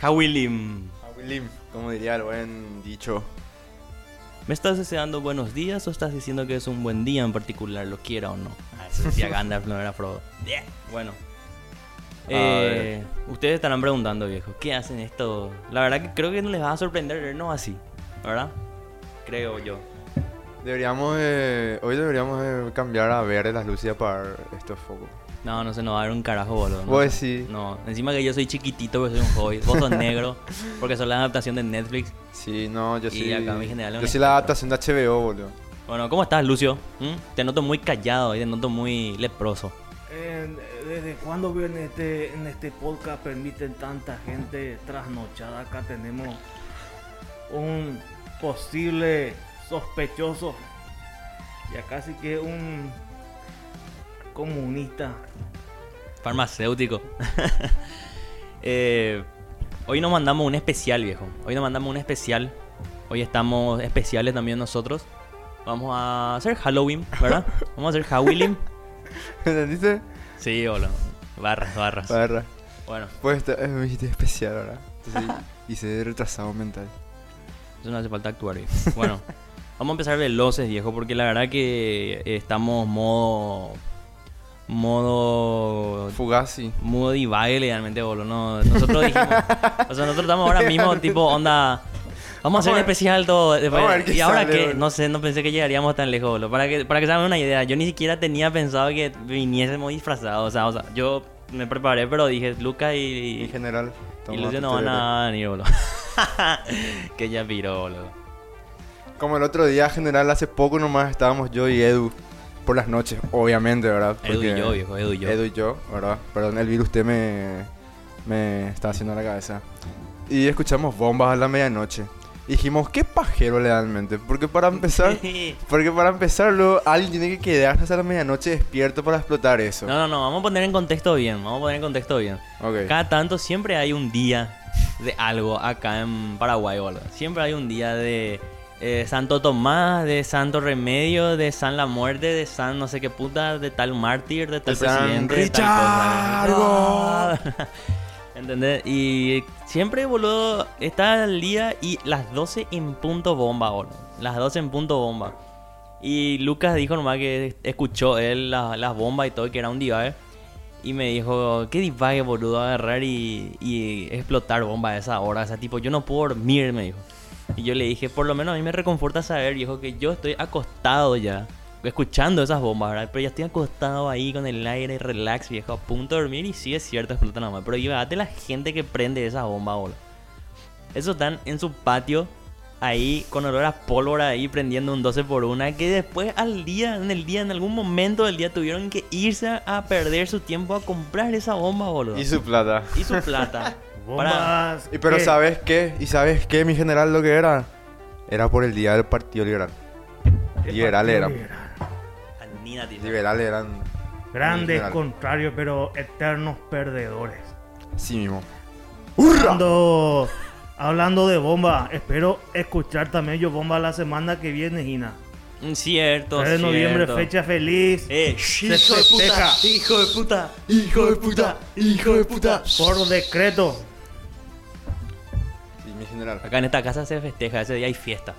Hawilim. Abuelim, como diría el buen dicho. ¿Me estás deseando buenos días o estás diciendo que es un buen día en particular, lo quiera o no? Ah, eso decía Gandalf, no era Frodo. Bueno. Eh, ustedes estarán preguntando, viejo, ¿qué hacen esto? La verdad que creo que no les va a sorprender vernos así, ¿verdad? Creo yo. Deberíamos de- hoy deberíamos de cambiar a verde las luces apagar estos focos. No, no se nos va a ver un carajo, boludo. No, Pues sí. no, encima que yo soy chiquitito, porque soy un hobbit. Vos sos negro, porque sos la adaptación de Netflix. Sí, no, yo Y sí. acá mi general yo soy la adaptación de HBO, boludo. Bueno, ¿cómo estás, Lucio? ¿Mm? Te noto muy callado y te noto muy leproso. Eh, ¿Desde cuándo en este, en este podcast permiten tanta gente trasnochada? Acá tenemos un posible sospechoso. Y acá sí que es un comunista. Farmacéutico. Eh, hoy nos mandamos un especial, viejo. Hoy nos mandamos un especial. Hoy estamos especiales también nosotros. Vamos a hacer Halloween, ¿verdad? Vamos a hacer Halloween. ¿Entendiste? Sí, boludo. Barras, barras. Barra. Bueno, Pues esto es un chiste especial ahora. Entonces hice retrasado mental. eso no hace falta actuar, viejo. Bueno, vamos a empezar veloces, viejo, porque la verdad que estamos modo. Modo. Fugazi. Modo divague legalmente, boludo. No, nosotros dijimos. o sea, nosotros estamos ahora mismo, tipo, onda. Vamos a hacer un especial todo. después- vamos a ver qué y ahora sale, que, boludo. no sé, no pensé que llegaríamos tan lejos, boludo. Para que, para que se hagan una idea, yo ni siquiera tenía pensado que viniésemos disfrazados. O sea, o sea, yo me preparé, pero dije, Luca y, En general. y Lucio no van a venir, boludo. que ya viró, boludo. Como el otro día, general, hace poco nomás estábamos yo y Edu. Por las noches, obviamente, ¿verdad? Edu y Porque- yo, viejo, Edu y yo. Edu y yo, ¿verdad? Perdón, el virus usted me, me está haciendo la cabeza. Y escuchamos bombas a la medianoche. Y dijimos, qué pajero realmente. Porque para empezar, porque para empezar, luego alguien tiene que quedarse hasta la medianoche despierto para explotar eso. No, no, no, vamos a poner en contexto bien, vamos a poner en contexto bien. Ok. Cada tanto siempre hay un día de algo acá en Paraguay, boludo. Siempre hay un día de eh, Santo Tomás, de Santo Remedio, de San La Muerte, de San no sé qué puta, de tal mártir, de tal De San presidente, de tal cosa. ¿Entendés? Y siempre, boludo, está el día y las 12 en punto bomba, boludo. Las 12 en punto bomba. Y Lucas dijo nomás que escuchó él la- las bombas y todo, que era un divague. Y me dijo, qué divague, boludo, agarrar y, y explotar bombas a esa hora. O sea, tipo, yo no puedo dormir, me dijo. Y yo le dije, por lo menos a mí me reconforta saber, viejo, que yo estoy acostado ya, escuchando esas bombas, ¿verdad? Pero ya estoy acostado ahí con el aire, relax, viejo, a punto de dormir. Y sí, es cierto, explota nomás. Pero llévate la gente que prende esas bombas, boludo. Esos están en su patio, ahí, con olor a pólvora, ahí prendiendo un 12 por una. Que después, al día, en el día, en algún momento del día, tuvieron que irse a perder su tiempo a comprar esa bomba, boludo. Y su plata. Y su plata. Bombas. Y pero ¿sabes qué? ¿Y sabes qué, mi general, lo que era? Era por el día del Partido Liberal. Liberal Partido era. Liberal. Liberales eran... Grandes Liberal. contrarios, pero eternos perdedores. Así mismo. Hablando, hablando de bomba, espero escuchar también yo bomba la semana que viene, Gina. Mm, Cierto, 3 de noviembre, cierto. fecha feliz. Eh, Se hijo de puta, hijo de puta, hijo de puta, hijo de puta. Por decreto. General. Acá en esta casa se festeja, ese día hay fiesta.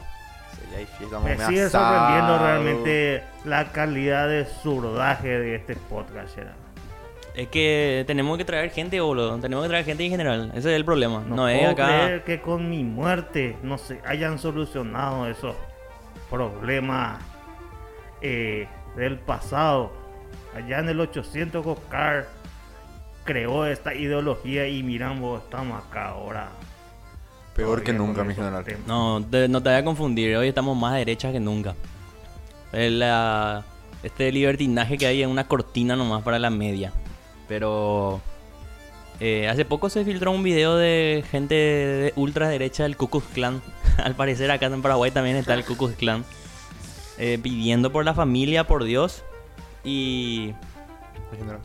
Sí, ahí fiesta, Me sigue asado. sorprendiendo realmente la calidad de surdaje de este podcast. Gerard. Es que tenemos que traer gente, boludo. Tenemos que traer gente en general. Ese es el problema. No, No, es puedo acá. creer que con mi muerte no se hayan solucionado esos problemas eh, del pasado. Allá en el 800 Oscar creó esta ideología y miramos, estamos acá ahora. Peor que nunca, mi general. No, te- no te voy a confundir. Hoy estamos más derechas que nunca. Es este libertinaje que hay en una cortina nomás para la media. Pero eh, hace poco se filtró un video de gente de ultraderecha del Ku Klux Klan. Al parecer acá en Paraguay también está el Ku Klux Klan. eh, pidiendo por la familia, por Dios. Y.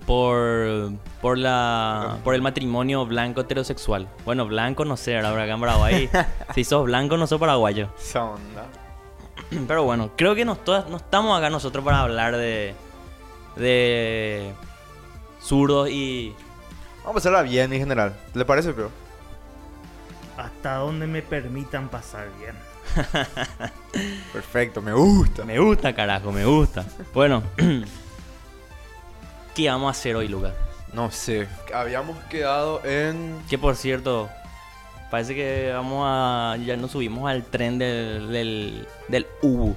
por por la por el matrimonio blanco heterosexual. Bueno, blanco no sé, ahora acá en Paraguay. si sos blanco no sos paraguayo. Esa onda. Pero bueno, creo que no, todas- no estamos acá nosotros para hablar de de zurdos y Vamos a pasarla bien, mi general. ¿Le parece, pero? hasta donde me permitan pasar bien. Perfecto, me gusta. Me gusta, carajo, me gusta. Bueno, ¿qué vamos a hacer hoy, Lucas? No sé, habíamos quedado en... Que por cierto, parece que vamos a. Ya nos subimos al tren del. del. del Ubu,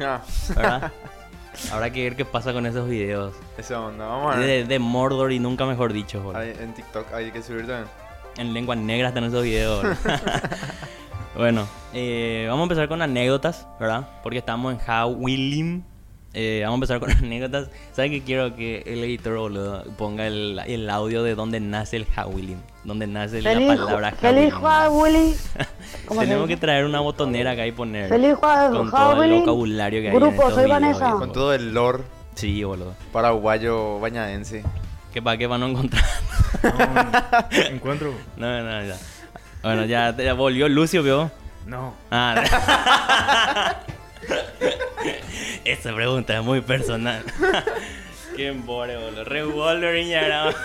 Ah, ¿verdad? Habrá que ver qué pasa con esos videos. esa onda, vamos a ver. De, de Mordor y nunca mejor dicho, boludo. En TikTok hay que subir también. En lengua negra están esos videos. bueno, eh, vamos a empezar con anécdotas, ¿verdad? Porque estamos en Howling. Eh, vamos a empezar con anécdotas. ¿Saben que quiero que el editor boludo, ponga el, el audio de dónde nace el Howling? Donde nace la Feliz, palabra feliz Howling. Willy. ¿Cómo se Tenemos que traer una botonera acá y poner Feliz con todo el vocabulario que hay en Grupo, soy Vanessa. Con todo el lore Sí, boludo. paraguayo bañadense. Que para qué van a encontrar. No, encuentro. no, no, ya. Bueno, ya, ya volvió Lucio, vio. No. Ah. Esa pregunta es muy personal. Qué embore, boludo. Revolver y ya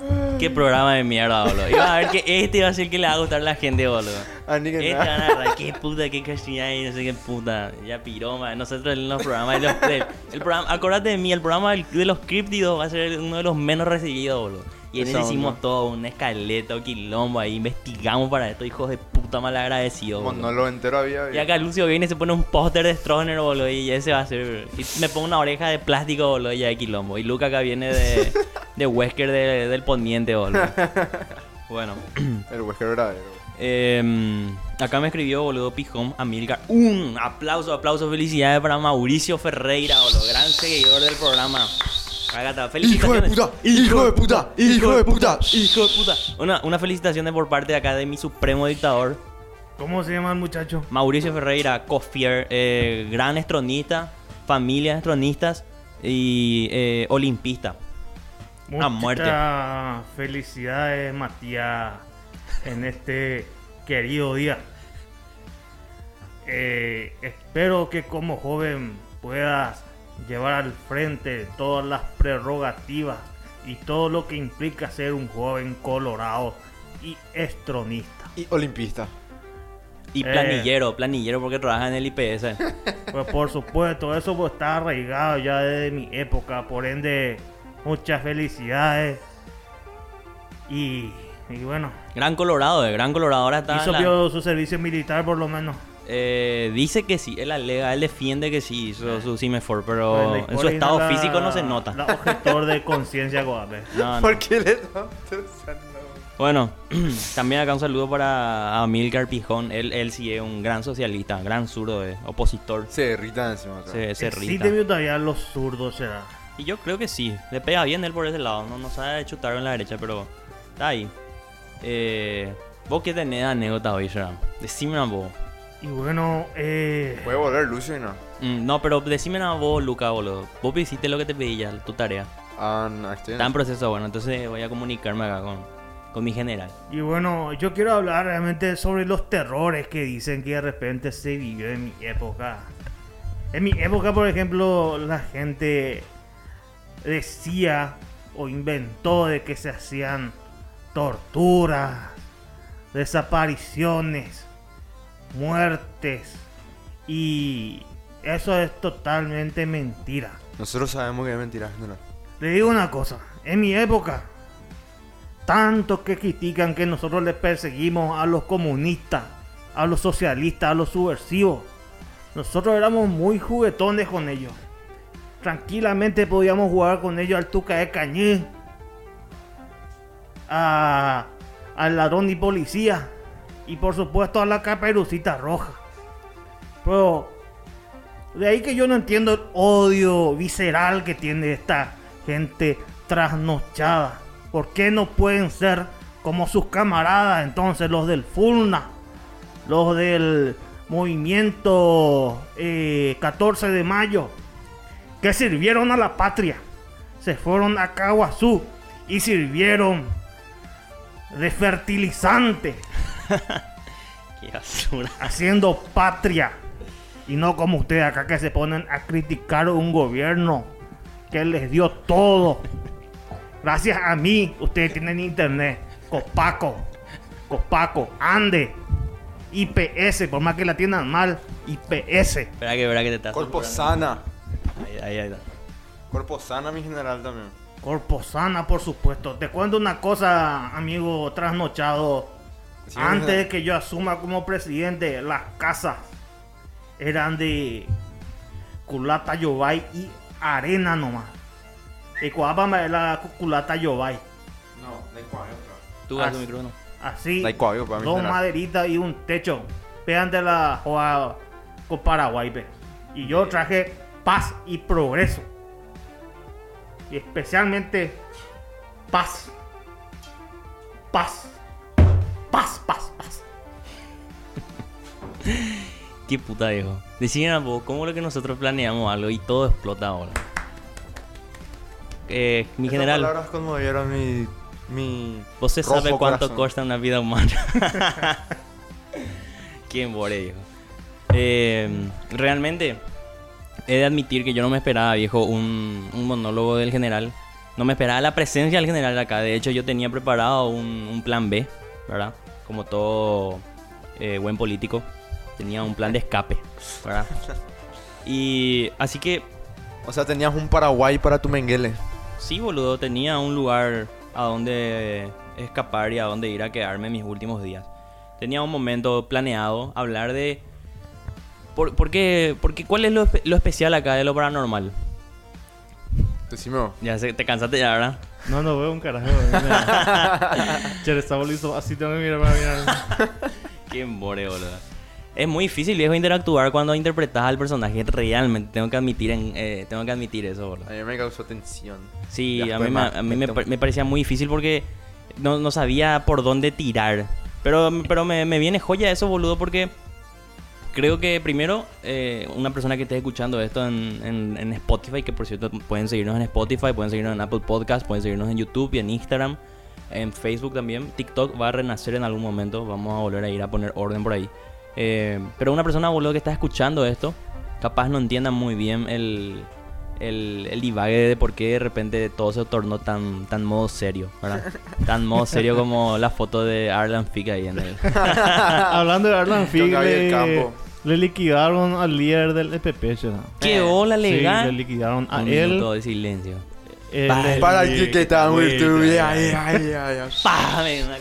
Mm. Qué programa de mierda, boludo. Iba a ver que este iba a ser el que le va a gustar a la gente, boludo. Este van a agarrar, qué puta, qué cachilla y no sé qué puta. Ya piroma. Nosotros en los programas de los, el programa, acordate de mí, el programa de los críptidos va a ser uno de los menos recibidos, boludo. Y en ese hicimos onda. todo, un escaleta, un quilombo ahí, investigamos para esto, hijos de puta malagradecidos, boludo. Monólogo entero había. Y acá Lucio viene y se pone un póster de Stroner, boludo, y ese va a ser... Y me pongo una oreja de plástico, boludo, y ya de quilombo. Y Luca acá viene de, de Wesker de- del Poniente, boludo. Bueno. El Wesker verdadero. Eh, acá me escribió, boludo, Pijón, Amilcar. Un aplauso, aplauso, felicidades para Mauricio Ferreira, boludo, gran seguidor del programa. Agata, ¡Hijo de puta! ¡Hijo de puta! ¡Hijo de puta! Hijo de puta. Una, una felicitación por parte de acá de mi supremo dictador, ¿Cómo se llama el muchacho? Mauricio Ferreira, Cofier, eh, gran estronista, familia de estronistas y eh, olimpista. A muerte. Muchas felicidades, Matías, en este querido día. Eh, espero que como joven puedas llevar al frente todas las prerrogativas y todo lo que implica ser un joven colorado y estronista. Y olimpista. Y Eh. planillero, planillero porque trabaja en el IPS. Pues por supuesto, eso pues, está arraigado ya desde mi época, por ende, muchas felicidades. Y, y bueno, Gran Colorado, de Gran Colorado ahora está. hizo la- su servicio militar por lo menos. Eh, dice que sí, él alega, él defiende que sí hizo su CIMEFOR, pero en su estado la- físico no se nota. La objetor de conciencia, Guadalupe. No, no. ¿Por qué le? Bueno, también acá un saludo para Amilcar Pijón. Él, él sí es un gran socialista, gran zurdo, eh, opositor. Se derrita encima. acá. Se, se Sí rita. te vio todavía los zurdos, será. Y yo creo que sí, le pega bien él por ese lado. No, no sabe chutar en la derecha, pero está ahí. Eh, ¿Vos qué tenés de anécdota hoy, Sheram? Decime una vos. Y bueno, eh, Puede volver Lucio y no. Mm, no, pero decime una vos, Luca, boludo. Vos hiciste lo que te pedí ya, tu tarea. Ah, no, estoy Está en proceso, bueno, entonces voy a comunicarme acá con, con mi general. y bueno, yo quiero hablar realmente sobre los terrores que dicen que de repente se vivió en mi época. En mi época, por ejemplo, la gente decía o inventó de que se hacían torturas, desapariciones, muertes y eso es totalmente mentira. Nosotros sabemos que es mentira. No. Le digo una cosa, en mi época, tanto que critican que nosotros le perseguimos a los comunistas, a los socialistas, a los subversivos. Nosotros éramos muy juguetones con ellos. Tranquilamente podíamos jugar con ellos al Tuca de Cañé, a- al ladrón y policía, y por supuesto a la caperucita roja. Pero de ahí que yo no entiendo el odio visceral que tiene esta gente trasnochada. ¿Por qué no pueden ser como sus camaradas entonces, los del FULNA, los del movimiento eh, 14 de mayo, que sirvieron a la patria? Se fueron a Caguazú y sirvieron de fertilizante, Qué basura. haciendo patria. Y no como ustedes acá que se ponen a criticar un gobierno que les dio todo. Gracias a mí, ustedes tienen internet. Copaco, Copaco, Ande, IPS, por más que la tiendan mal, IPS. Espera que, espera que te estás. Corpo sana. Ahí, ahí, ahí. está. Corpo sana, mi general también. Corposana, por supuesto. Te cuento una cosa, amigo trasnochado. Sí, Antes de que yo asuma como presidente, las casas eran de culata yobay y arena nomás. Y cuápame la culata yobay. No, de cuadro. Tú a tu micrófono. Así, para dos maderitas y un techo. Vean de la joda con Paraguay, pe. Y yo traje paz y progreso. Y especialmente paz. Paz. Paz, paz, paz. Qué puta viejo. Decían vos, ¿cómo es lo que nosotros planeamos algo y todo explota ahora? Eh, mi Esas general, palabras conmovieron mi. mi ¿vos se sabe cuánto corazón. cuesta una vida humana? ¿Quién more, viejo? Eh, realmente, he de admitir que yo no me esperaba, viejo, un, un monólogo del general. No me esperaba la presencia del general acá. De hecho, yo tenía preparado un, un plan B, ¿verdad? Como todo eh, buen político. Tenía un plan de escape, ¿verdad? Y así que O sea, tenías un Paraguay para tu menguele. Sí, boludo, tenía un lugar a donde escapar y a donde ir a quedarme mis últimos días. Tenía un momento planeado hablar de... ¿Por, por qué, por qué- ¿Cuál es lo, lo especial acá de lo paranormal? Decime. Ya sé, te cansaste ya, ¿verdad? No, no veo un carajo. Che, está listo. Así tengo que mirar para mirar. Qué more, boludo. Es muy difícil, viejo, interactuar cuando interpretas al personaje. Realmente, tengo que admitir, en, eh, tengo que admitir eso, boludo. A mí me causó tensión. Sí, Ya a mí, me, a mí me, me parecía muy difícil porque no, no sabía por dónde tirar. Pero, pero me, me viene joya eso, boludo, porque creo que primero, eh, una persona que esté escuchando esto en, en- en Spotify, que por cierto pueden seguirnos en Spotify, pueden seguirnos en Apple Podcast, pueden seguirnos en YouTube y en Instagram, en Facebook también. TikTok va a renacer en algún momento, vamos a volver a ir a poner orden por ahí. Eh, pero una persona, boludo, que está escuchando esto, capaz no entienda muy bien el, el, el divague de por qué de repente todo se tornó tan, tan modo serio, ¿verdad? Tan modo serio como la foto de Arlan Fick ahí en el... Hablando de Arlan Fig, le, Campo. le liquidaron al líder del EPP, ¿sí? ¡Qué Sí, legal! le liquidaron a Un él. minuto de silencio. Él Para el que está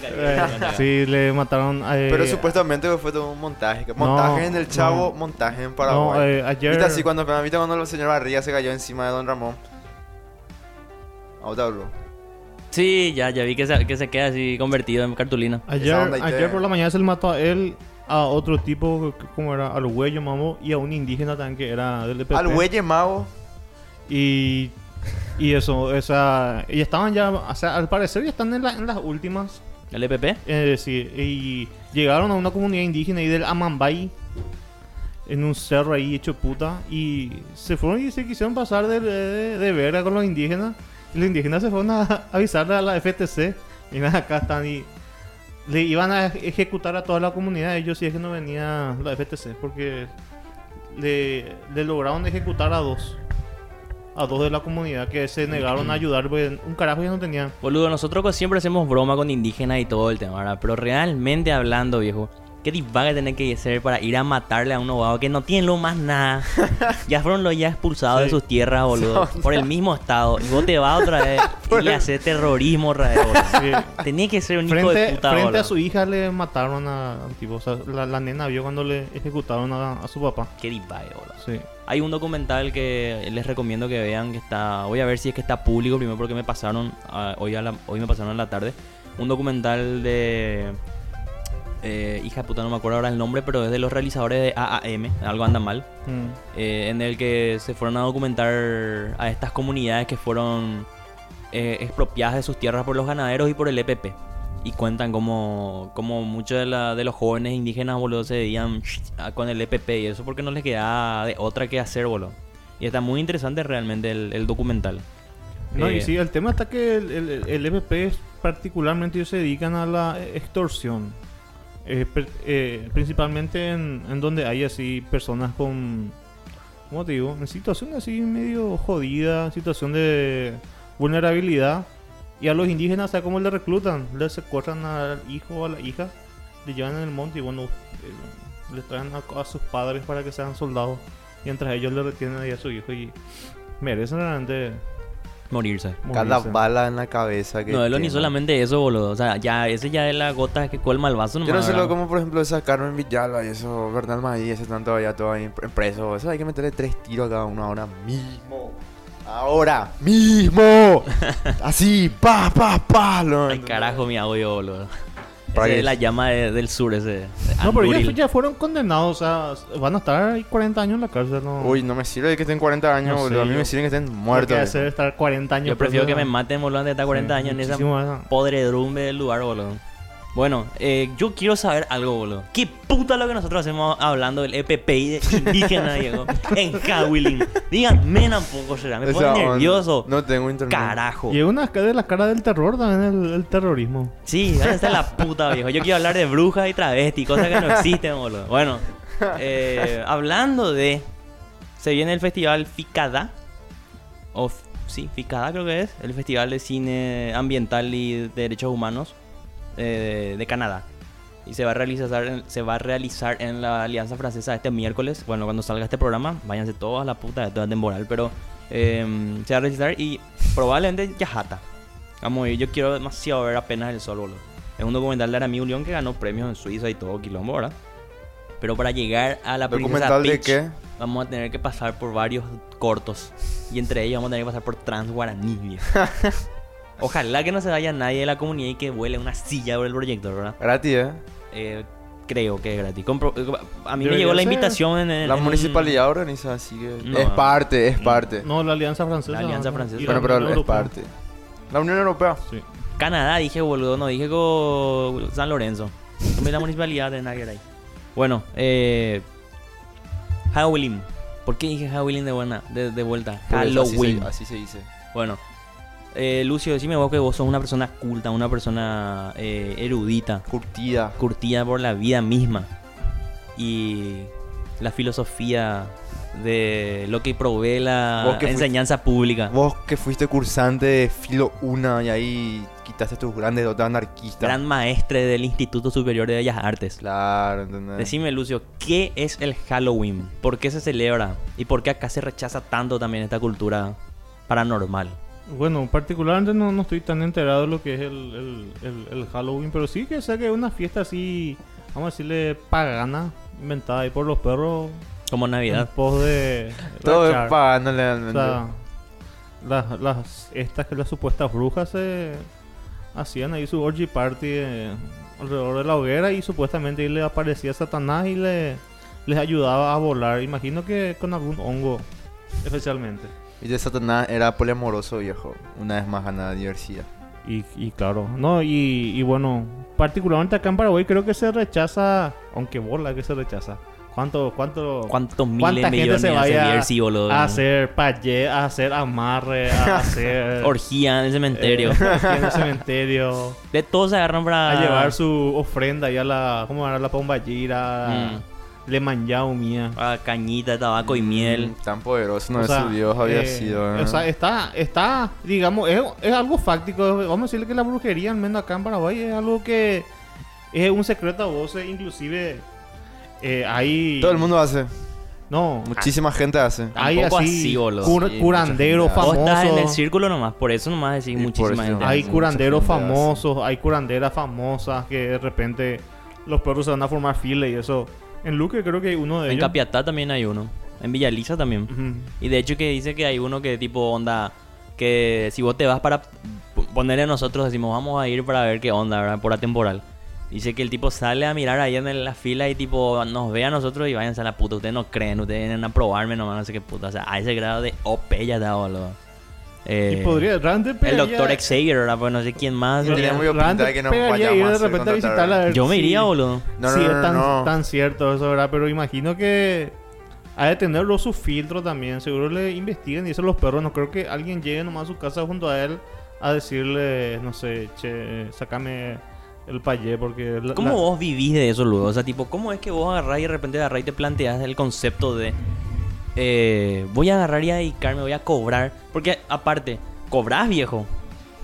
Eh, sí, le mataron a Pero supuestamente fue todo un montaje. Montaje en el Chavo, no. montaje en No, Paraguay. eh, ayer. ¿Viste así cuando ¿viste cuando el señor Barriga se cayó encima de Don Ramón? Ahora hablo. Sí, ya, ya vi que se, que se queda así convertido en cartulina. Ayer, ayer te- por la mañana se le mató a él, a otro tipo, como era, al huello, mamo, y a un indígena también que era del EPP. Al güey mago. Y, y eso, o sea, y estaban ya, o sea, al parecer ya están en, la- en las últimas. ¿El EPP? Eh, sí, y llegaron a una comunidad indígena ahí del Amambay, en un cerro ahí hecho puta, y se fueron y se quisieron pasar de, de, de verga con los indígenas. Y los indígenas se fueron a avisarle a la FTC. Y nada, acá están y le iban a ejecutar a toda la comunidad ellos si es que no venía la FTC, porque le, le lograron ejecutar a dos. A dos de la comunidad que se negaron a ayudar, porque un carajo ya no tenían. Boludo, nosotros siempre hacemos broma con indígenas y todo el tema, ¿verdad? Pero realmente hablando, viejo, ¿qué divaga tenés que ser para ir a matarle a un abogado que no tiene lo más nada? ya fueron los ya expulsados de sus tierras, boludo, por el mismo estado. Y vos te vas otra vez y le haces terrorismo otra vez, boludo. Sí. Tenía que ser un hijo de puta, frente boludo. a su hija le mataron a, tipo. O sea, la, la nena vio cuando le ejecutaron a, a su papá. Qué divague, boludo. Sí. Hay un documental que les recomiendo que vean que está. Voy a ver si es que está público primero porque me pasaron ah, hoy a la, hoy me pasaron en la tarde un documental de eh, hija de puta no me acuerdo ahora el nombre pero es de los realizadores de AAM algo anda mal Mm. eh, en el que se fueron a documentar a estas comunidades que fueron eh, expropiadas de sus tierras por los ganaderos y por el EPP. Y cuentan como, como muchos de, la- de los jóvenes indígenas, boludo, se veían con el EPP y eso porque no les quedaba de otra que hacer, boludo. Y está muy interesante realmente el, el documental. No, Eh, y sí, el tema está que el, el, el EPP es particularmente ellos se dedican a la extorsión. Eh, per- eh, principalmente en, en donde hay así personas con, ¿cómo te digo? En situación así medio jodida, situación de vulnerabilidad. Y a los indígenas, ¿sabes cómo le reclutan? Le secuestran al hijo o a la hija, le llevan en el monte y bueno, eh, le traen a, a sus padres para que sean soldados. Mientras ellos le retienen ahí a su hijo y merecen realmente Morirse. Cada morirse. bala en la cabeza que No, él ni solamente eso, boludo. O sea, ya, ese ya es la gota que colma el vaso. Yo no sé lo como por ejemplo esa Carmen Villalba y eso, Bernal Maí, ese están todavía todo ahí en preso. Eso hay que meterle tres tiros a cada uno ahora mismo. Ahora mismo. Así, pa, pa, pa. lo- Ay, carajo, mi audio, boludo. Para Ese es la llama de- del sur, ese. No, pero ya, ya fueron condenados, o sea, van a estar ahí 40 años en la cárcel, ¿no? Uy, no me sirve que estén 40 años, No sé, boludo. A mí yo- me sirve que estén Lo que muertos. hacer es estar 40 años Yo prefiero que me maten, boludo, antes de estar 40 años en esa podredumbre del lugar, boludo. Bueno, eh, yo quiero saber algo, boludo. ¿Qué puta lo que nosotros hacemos hablando del EPPI de indígena, Diego? En Howling. Díganme tampoco, será. Me pone nervioso. No tengo internet. Carajo. Y es una de las caras del terror también, el, el terrorismo. Sí, esa es la puta, viejo. Yo quiero hablar de brujas y travestis, cosas que no existen, boludo. Bueno, eh, hablando de. Se viene el festival FICADA. O, sí, FICADA creo que es. El Festival de Cine Ambiental y de Derechos Humanos eh, de Canadá. Y se va, a realizar, en- se va a realizar en la Alianza Francesa este miércoles. Bueno, cuando salga este programa, váyanse todos a la puta de toda temporal. Pero eh, se va a realizar y probablemente Yajata. Vamos a ir, yo quiero demasiado ver apenas el sol, boludo. Es un documental de Aramí Unión que ganó premios en Suiza y todo quilombo, ¿verdad? Pero para llegar a la princesa ¿Documental de Peach, qué? Vamos a tener que pasar por varios cortos. Y entre ellos vamos a tener que pasar por Trans Guaraní. Ojalá que no se vaya nadie de la comunidad y que vuele una silla por el proyector, ¿verdad? Gratis, ¿eh? Eh, creo que es gratis. Compro- a mí me llegó la invitación en, en- La en municipalidad organiza, así que... No. Es parte, es parte. No, la Alianza Francesa. La Alianza. Francesa. Bueno, pero es parte. La Unión Europea. Sí. Canadá, dije, boludo, no dije con San Lorenzo. También la municipalidad de Naguera ahí. Bueno, eh. Halloween. ¿Por qué dije Halloween de, buena, de, de vuelta? Así se- Halloween. Así se dice. Bueno, eh, Lucio, decime vos que vos sos una persona culta, una persona eh, erudita, Curtida. curtida por la vida misma y la filosofía de lo que provee la que fuiste- enseñanza pública. Vos que fuiste cursante de filo 1 y ahí quitaste tus grandes dotes anarquistas. Gran maestre del Instituto Superior de Bellas Artes. Claro, ¿entendés? Decime, Lucio, ¿qué es el Halloween? ¿Por qué se celebra? ¿Y por qué acá se rechaza tanto también esta cultura paranormal? Bueno, particularmente no, no estoy tan enterado de lo que es el, el- el- el Halloween, pero sí que sé que es una fiesta así, vamos a decirle, pagana, inventada ahí por los perros Como en Navidad. pos de... Todo es O sea, las, las, estas que las supuestas brujas se hacían ahí su orgy party eh, alrededor de la hoguera y supuestamente ahí le aparecía Satanás y le, les ayudaba a volar. Imagino que con algún hongo, especialmente. Y de Satanás era poliamoroso, viejo. Una vez más gana diversidad. Y, y claro, no, y, y bueno, particularmente acá en Paraguay creo que se rechaza, aunque bola que se rechaza. ¿Cuánto, cuánto, ¿Cuántos miles ¿Cuánta de gente millones se vaya Bierzi, boludo? a hacer payé, a hacer amarre, a hacer Orgía en el cementerio. eh, en el cementerio, de todos se agarran para... a llevar su ofrenda ahí a la, ¿cómo era? La pombayira, le manjao mía. a cañita, tabaco y miel. Mm, tan poderoso no O es sea, su Dios había eh, sido. ¿eh? O sea, está, está, digamos, es, es algo fáctico. Vamos a decirle que la brujería, al menos acá en Paraguay, es algo que es un secreto a voces. Inclusive, eh, hay... Todo el mundo hace. No, Muchísima gente hace. hay así, así, boludo. cur- Sí, curanderos gente Vos estás en el famosos. círculo nomás, por eso nomás decís muchísima gente. Hay curanderos famosos, hay curanderas famosas que de repente los perros se van a formar fila y eso. En Luque creo que hay uno de En ellos. Capiatá también hay uno. En Villaliza también. Y de hecho que dice que hay uno que tipo onda... Que si vos te vas para ponerle nosotros, decimos vamos a ir para ver qué onda, ¿verdad? Por la temporal. Dice que el tipo sale a mirar ahí en la fila y tipo nos ve a nosotros y váyanse a la puta. Ustedes no creen, ustedes vienen a probarme nomás, no sé qué puta. O sea, a ese grado de OP ya está, boludo. Eh, Y podría, el doctor Xavier, ¿verdad? Pues no sé quién más. Sí, ¿verdad? muy pinta realmente de que nos pegaría vayamos ir a de hacer repente a contratar. visitarla. a ver Yo me si- iría, boludo. No, sí, no, es no, tan, no. tan cierto eso, ¿verdad? Pero imagino que ha de tenerlo su filtro también. Seguro le investigan y eso los perros. No creo que alguien llegue nomás a su casa junto a él a decirle, no sé, che, sácame el payé porque... la- ¿Cómo la- vos vivís de eso luego? O sea, tipo, ¿cómo es que vos agarrás y de repente agarrás y te planteas el concepto de eh, voy a agarrar y a dedicarme, voy a cobrar? Porque aparte, ¿cobrás viejo?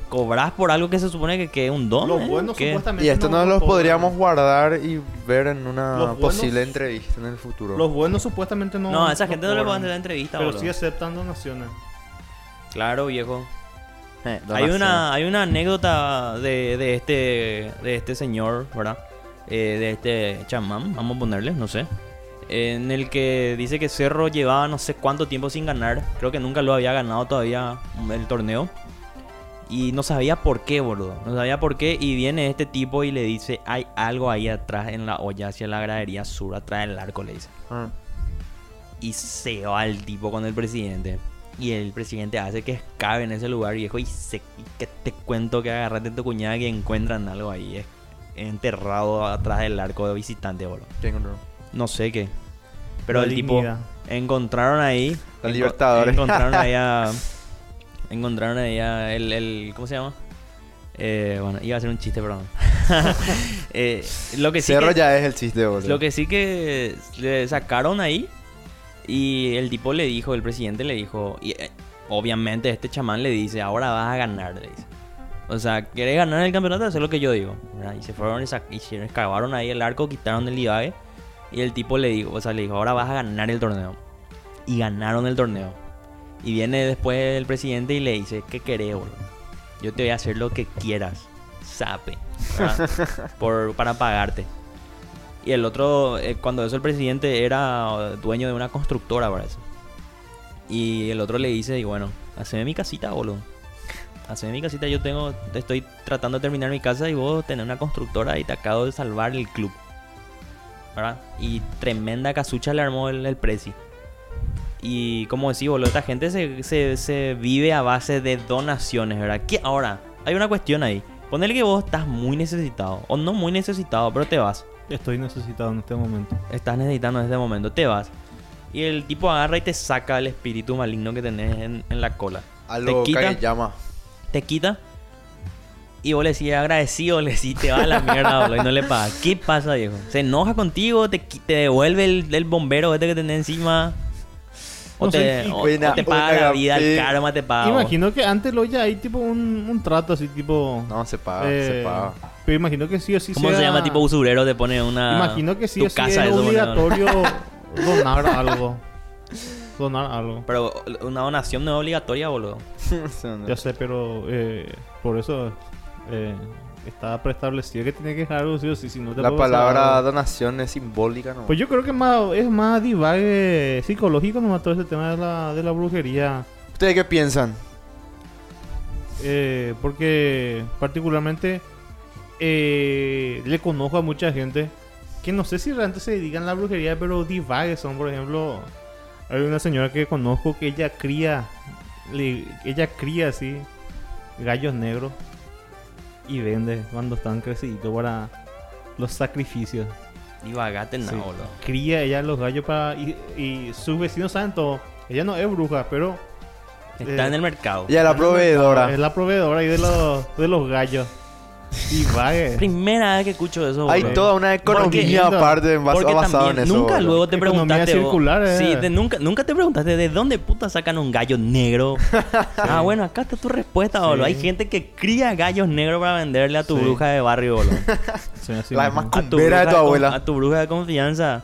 cobras por algo que se supone que, que es un don. Los ¿eh? buenos ¿Qué? supuestamente Y esto no no los podríamos guardar y ver en una Los buenos- posible entrevista en el futuro. Los buenos supuestamente no. No, a esa gente no le pueden hacer la entrevista, Pero boludo. sí aceptan donaciones. Claro, viejo. Eh, Hay una, hay una anécdota de, de este de este señor, ¿verdad? Eh, de este chamán, vamos a ponerle, no sé. En el que dice que Cerro llevaba no sé cuánto tiempo sin ganar. Creo que nunca lo había ganado todavía el torneo. Y no sabía por qué, boludo. No sabía por qué. Y viene este tipo y le dice, hay algo ahí atrás en la olla hacia la gradería sur, atrás del arco, le dice. Ah. Y se va el tipo con el presidente. Y el presidente hace que escabe en ese lugar, viejo. Y, se, y que te cuento que agarraste a tu cuñada que encuentran algo ahí. Es enterrado atrás del arco de visitante, boludo. ¿Qué encontró? No sé qué. Pero La el tipo encontraron ahí. La enco- Libertadores. Encontraron ahí a. Encontraron ahí a el, el- ¿Cómo se llama? Eh, bueno, iba a ser un chiste, perdón. Eh, lo que sí Cerro que- ya es el chiste, boludo. lo que sí que le sacaron ahí y el tipo le dijo, el presidente le dijo, y eh, obviamente este chamán le dice, ahora vas a ganar, le dice. O sea, ¿quieres ganar el campeonato? Eso es lo que yo digo. ¿verdad? Y se fueron y sac- hicieron, excavaron ahí el arco, quitaron el divague y el tipo le dijo, o sea, le dijo, ahora vas a ganar el torneo. Y ganaron el torneo. Y viene después el presidente y le dice, ¿qué querés, boludo? Yo te voy a hacer lo que quieras. Sape. Por, para pagarte. Y el otro, eh, cuando eso el presidente era dueño de una constructora, parece. Y el otro le dice, y bueno, haceme mi casita, boludo. Haceme mi casita, yo tengo, estoy tratando de terminar mi casa y vos tenés una constructora y te acabo de salvar el club. ¿Verdad? Y tremenda casucha le armó el, el Prezi. Y como decís, boludo, esta gente se, se, se vive a base de donaciones, ¿verdad? Que ahora, hay una cuestión ahí. Ponele que vos estás muy necesitado, o no muy necesitado, pero te vas. Estoy necesitado en este momento. estás necesitando en este momento, te vas. Y el tipo agarra y te saca el espíritu maligno que tenés en, en la cola. Algo te quita. que llama. Te quita. Y vos le decís agradecido, le decís te va a la mierda, boludo, y no le pagas. ¿Qué pasa, viejo? Se enoja contigo, te, te devuelve el, el bombero este que tenés encima. O No te, sé, o- Buena- o te paga buena la vida, el karma te paga. Imagino que antes lo ya hay tipo un, un trato así tipo. No, se paga, eh, se paga. Pero imagino que sí o sí ¿Cómo se llama? Tipo usurero te pone una. Imagino que sí tu o sí casa, es obligatorio donar algo. Donar algo. Pero una donación no es obligatoria, boludo. Ya sé, pero eh, por eso eh, está preestablecido que tiene que dejar algo sí o sí. Si no te La pasar palabra donación es simbólica, ¿no? Pues yo creo que más, es más divague psicológico nomás todo ese tema de la, de la brujería. ¿Ustedes qué piensan? Eh, porque particularmente eh, le conozco a mucha gente que no sé si realmente se dedican a la brujería, pero divagues son, por ejemplo, hay una señora que conozco que ella cría, le- ella cría así gallos negros y vende cuando están creciditos para los sacrificios. Divagate nada, Sí. Cría ella los gallos para y, y sus vecinos saben todo. Ella no es bruja, pero Está Eh, en el mercado. Ya la proveedora. es la proveedora ahí de los, de los gallos. Divague. Primera vez que escucho eso, Hay toda una Porque- economía aparte basada en también eso. nunca luego te Economía preguntaste vos- eh. Sí, te- nunca, nunca te preguntaste de dónde puta sacan un gallo negro. ah, bueno, acá está tu respuesta, Sí. boludo. Hay gente que cría gallos negros para venderle a tu Sí. bruja de barrio, boludo. La más A tu, Vera de bruja tu con- abuela. a tu bruja de confianza.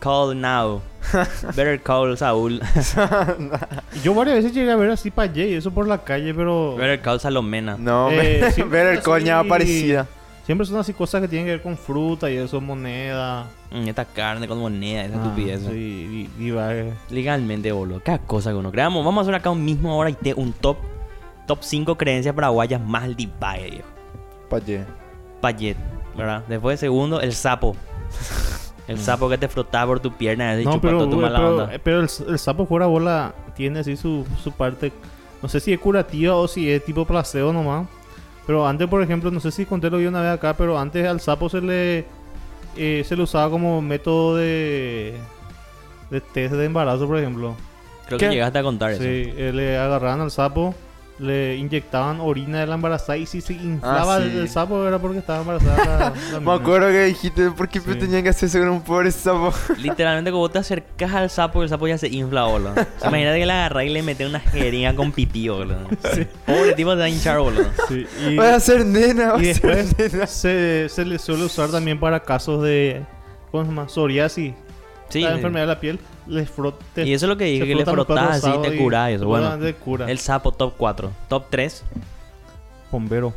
Call now. Better call Saúl. Yo varias veces llegué a ver así para Jay, eso por la calle, pero Better call Salomena. No, Eh, el así- coña aparecida. siempre son así cosas que tienen que ver con fruta y eso, moneda. Mm, esta carne con moneda, esa Ah, estupidez. sí, di- divague. Legalmente, boludo. Cada cosa que uno crea. Vamos a hacer acá un mismo ahora y te- un top top 5 creencias paraguayas más divague, viejo. Paye. Payet, ¿verdad? Después, segundo, el sapo. El sapo que te frotaba por tu pierna y No, pero, tu mala pero, onda. pero el, el sapo fuera bola tiene así su, su parte. No sé si es curativa o si es tipo placebo nomás. Pero antes, por ejemplo, no sé si conté lo vi una vez acá, pero antes al sapo se le eh, se le usaba como método de de test de embarazo, por ejemplo. Creo ¿Qué? que llegaste a contar eso. Sí, eh, le agarraban al sapo le inyectaban orina de la embarazada y si se inflaba Ah, el- sí. el sapo era porque estaba embarazada la, la Me acuerdo que dijiste, ¿por qué Sí. tenían que hacer eso con un pobre sapo? Literalmente, como te acercas al sapo, el sapo ya se infla, boludo. O sea, imagínate que le agarra y le mete una jeringa con pipí, boludo. Pobre tipo se va a hinchar, boludo. Sí, y, Voy a ser nena, voy y a ser después nena. se, se le suele usar también para casos de ¿cómo se llama? psoriasis, Sí. la enfermedad de la piel. Les frote, Y eso es lo que dije, que le frotás así y te curás y eso. Bueno, de cura. el sapo top 4. Top 3, bombero.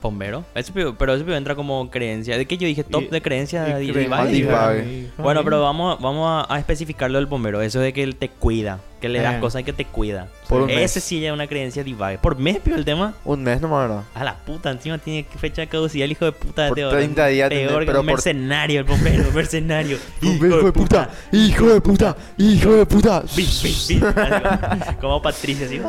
bombero. Ese pi- pero ese pibe entra como creencia. ¿De qué yo dije? Top Y- de creencia. y y- y Bueno, pero vamos, vamos a, a especificarlo del bombero. Eso de que él te cuida. Que le das Eh. cosas y que te cuida. Por un Ese mes. sí ya es una creencia divague. Por mes, pio, el tema. Un mes nomás, ¿verdad? A la puta, encima tiene fecha de caducidad el hijo de puta de Por Teo. 30 días Peor tiene, que pero un por- mercenario, el bombero, mercenario. Hijo de puta, hijo de puta, hijo de puta. Como Patricia, así.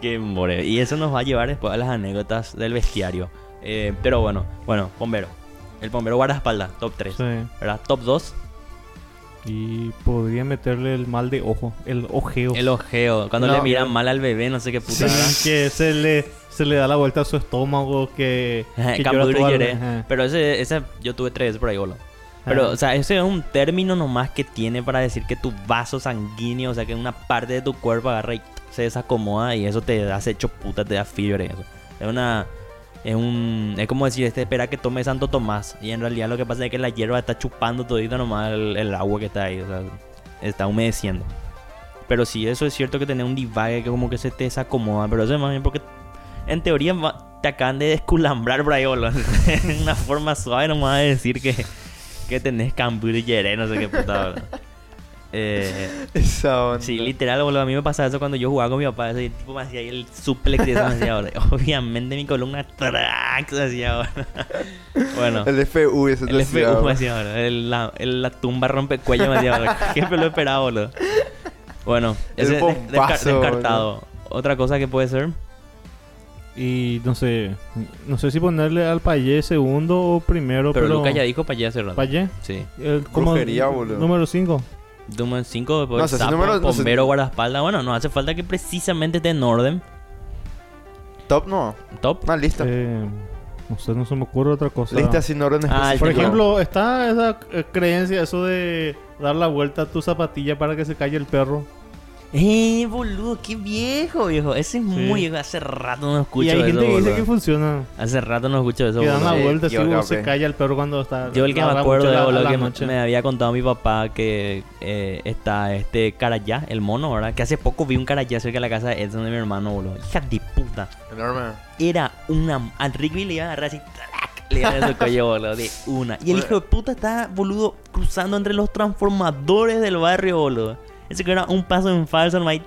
Qué more. Y eso nos va a llevar después a las anécdotas del bestiario. Eh, pero bueno, bueno, bombero. El bombero guardaespaldas, top 3. Sí. ¿Verdad? Top 2, Y podría meterle el mal de ojo, el ojeo. el ojeo. Cuando No, le miran mal al bebé, no sé qué puta. Sí, que se le, se le da la vuelta a su estómago, que, que al- lloré. Pero ese, ese yo tuve tres por ahí, boludo. Pero, o sea, ese es un término nomás que tiene para decir que tu vaso sanguíneo, o sea, que una parte de tu cuerpo agarra y se desacomoda y eso te hace hecho puta, te da fiebre. Eso. Es una. Es un. Es como decir, este espera que tome Santo Tomás. Y en realidad lo que pasa es que la hierba está chupando todito nomás el, agua que está ahí, o sea, está humedeciendo. Pero sí, eso es cierto que tener un divague que como que se te desacomoda, pero eso es más bien porque en teoría te acaban de desculambrar boludo. una forma suave nomás de decir que, que tenés cambur y yeré, no sé qué puta. Eh, Esa onda. sí, literal, boludo. A mí me pasaba eso cuando yo jugaba con mi papá. Ese tipo me hacía ahí el suplex y eso me hacía, boludo. Obviamente mi columna track se hacía, boludo. Bueno. El FU, ese te El FU me hacía, boludo. El- la, el- la tumba rompecuello me hacía, boludo. Siempre lo esperaba, boludo. Bueno, ese es desca- descartado. Otra cosa que puede ser. Y no sé, no sé si ponerle al Payé segundo o primero, Pero, pero, Lucas ya dijo allá hace rato. Payé, Sí. el, como Brujería, boludo. número 5. Doom 5, después No ese sapo, número- no sé. bombero, guardaespaldas. Bueno, no hace falta que precisamente esté en orden. Top no. Top. Una lista. Eh, no sé, no se me ocurre otra cosa. Lista sin orden Ah. Por ejemplo, está esa eh, creencia, eso de dar la vuelta a tu zapatilla para que se calle el perro. Eh, boludo, qué viejo, viejo. Ese es muy viejo. Hace rato no escucho y hay eso, gente que dice que funciona. Hace rato no escucho eso, que dan la boludo. Vuelta así yo o acá, se calla el perro cuando está. Yo el que me acuerdo de boludo que noche. me había contado mi papá que eh, está este carayá, el mono, ¿verdad? Que hace poco vi un carayá cerca de la casa de Edson de mi hermano, boludo. Hija de puta. Enorme. Era una... Al Rigby le iba a agarrar así... ¡trac! Le iba a dar su cuello, boludo, de una. Y el hijo de puta estaba, boludo, cruzando entre los transformadores del barrio, boludo. Ese que era un paso en falso, nomás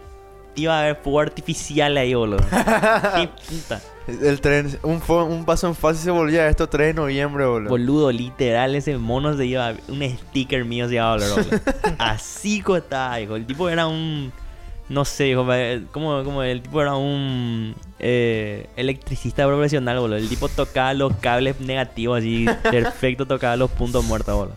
iba a haber fuego artificial ahí, boludo. Qué puta. El tren, un, un paso en fase se volvía esto 3 de noviembre, boludo. Boludo, literal, ese mono se iba. Un sticker mío se iba a volver, boludo. Así costaba, hijo. El tipo era un. No sé, hijo. Como, como el tipo era un. eh, electricista profesional, boludo. El tipo tocaba los cables negativos así. perfecto, tocaba los puntos muertos, boludo.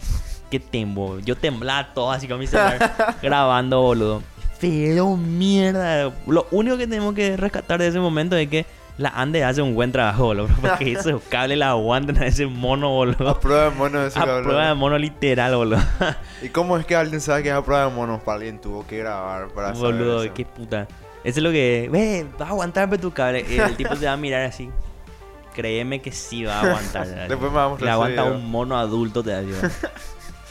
Qué tembo. Yo temblaba todo así con mi celular grabando, boludo. Pero mierda. Lo único que tenemos que rescatar de ese momento es que la Ande hace un buen trabajo, boludo. Porque esos cables la aguantan a ese mono, boludo. A prueba de mono ese A cabrón. prueba de mono literal, boludo. ¿Y cómo es que alguien sabe que es a prueba de mono? Para alguien tuvo que grabar para saber boludo, eso. qué puta. Eso es lo que. Ve, vas a aguantar pe, tu cable. El tipo se va a mirar así. Créeme que sí va a aguantar. Después me va a Le aguanta video. un mono adulto, te da boludo.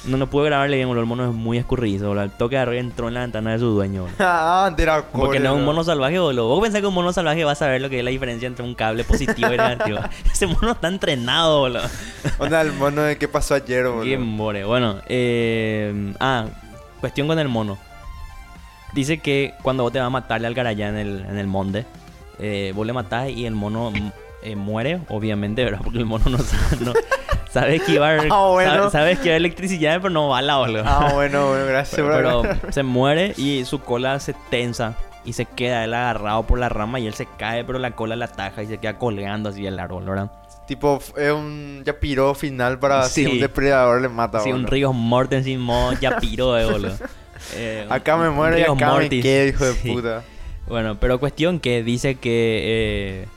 No, no puedo grabarle bien, boludo. El mono es muy escurridizo, boludo. El toque de arriba entró en la ventana de su dueño, boludo. ah, Porque no es un mono salvaje, boludo. Vos pensás que un mono salvaje va a saber lo que es la diferencia entre un cable positivo y negativo. Ese mono está entrenado, boludo. Onda, el mono de qué pasó ayer, boludo. Qué more. Bueno, eh, ah, cuestión con el mono. Dice que cuando vos te vas a matarle al garayá en el, en el monte, eh, vos le matás y el mono eh, muere, obviamente, ¿verdad? Porque el mono no sabe, no, sabe esquivar, Ah, bueno. sabe, sabe esquivar electricidad, pero no bala, boludo. Ah, bueno, bueno, gracias, pero, bro. pero se muere y su cola se tensa y se queda él agarrado por la rama y él se cae, pero la cola la ataja y se queda colgando así el árbol, ¿verdad? Tipo, es un ya piró final para Sí. si un depredador le mata, Sí, un boludo. Rigos Mortensen modo Yapiro, eh, boludo. Eh, Acá me un muero y acá me Mortis. quedo, hijo de Sí. puta. Bueno, pero cuestión que dice que eh,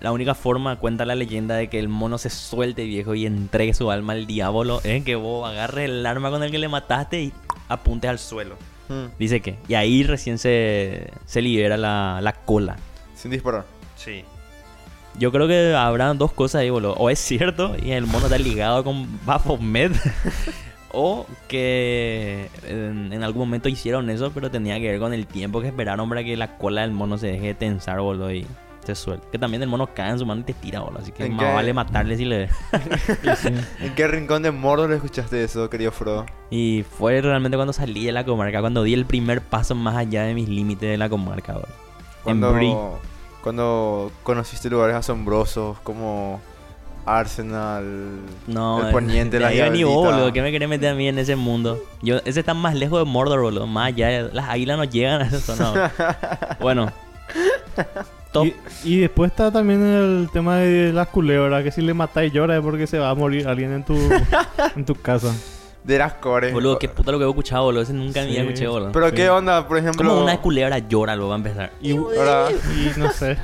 la única forma, cuenta la leyenda, de que el mono se suelte, viejo, y entregue su alma al diablo, es que vos agarres el arma con el que le mataste y apuntes al suelo. Hmm, Dice que. Y ahí recién se, se libera la, la cola. Sin disparar. Sí. Yo creo que habrá dos cosas ahí, boludo. O es cierto y el mono está ligado con Baphomet. o que en, en algún momento hicieron eso, pero tenía que ver con el tiempo que esperaron para que la cola del mono se deje de tensar, boludo. Y se suelte. Que también el mono cae en su mano y te tira, boludo. Así que ¿En más qué? vale matarle si le... ¿En qué rincón de Mordor escuchaste eso, querido Frodo? Y fue realmente cuando salí de la comarca, cuando di el primer paso más allá de mis límites de la comarca. En Bree. Cuando, cuando conociste lugares asombrosos como Arsenal, No, el poniente, de la vos, Diablita. boludo. ¿Qué me querés meter a mí en ese mundo? Yo, ese está más lejos de Mordor, boludo. Más allá. Las águilas no llegan a esa zona. bueno. Top. Y, y después está también el tema de las culebras, que si le matáis llora es porque se va a morir alguien en tu, en tu casa. de las cores. Boludo, qué puta lo que he escuchado, boludo. Ese nunca me Sí. había escuchado, boludo. Pero Sí. qué onda, por ejemplo. Como una culebra llora, lo va a empezar. Y, y no sé.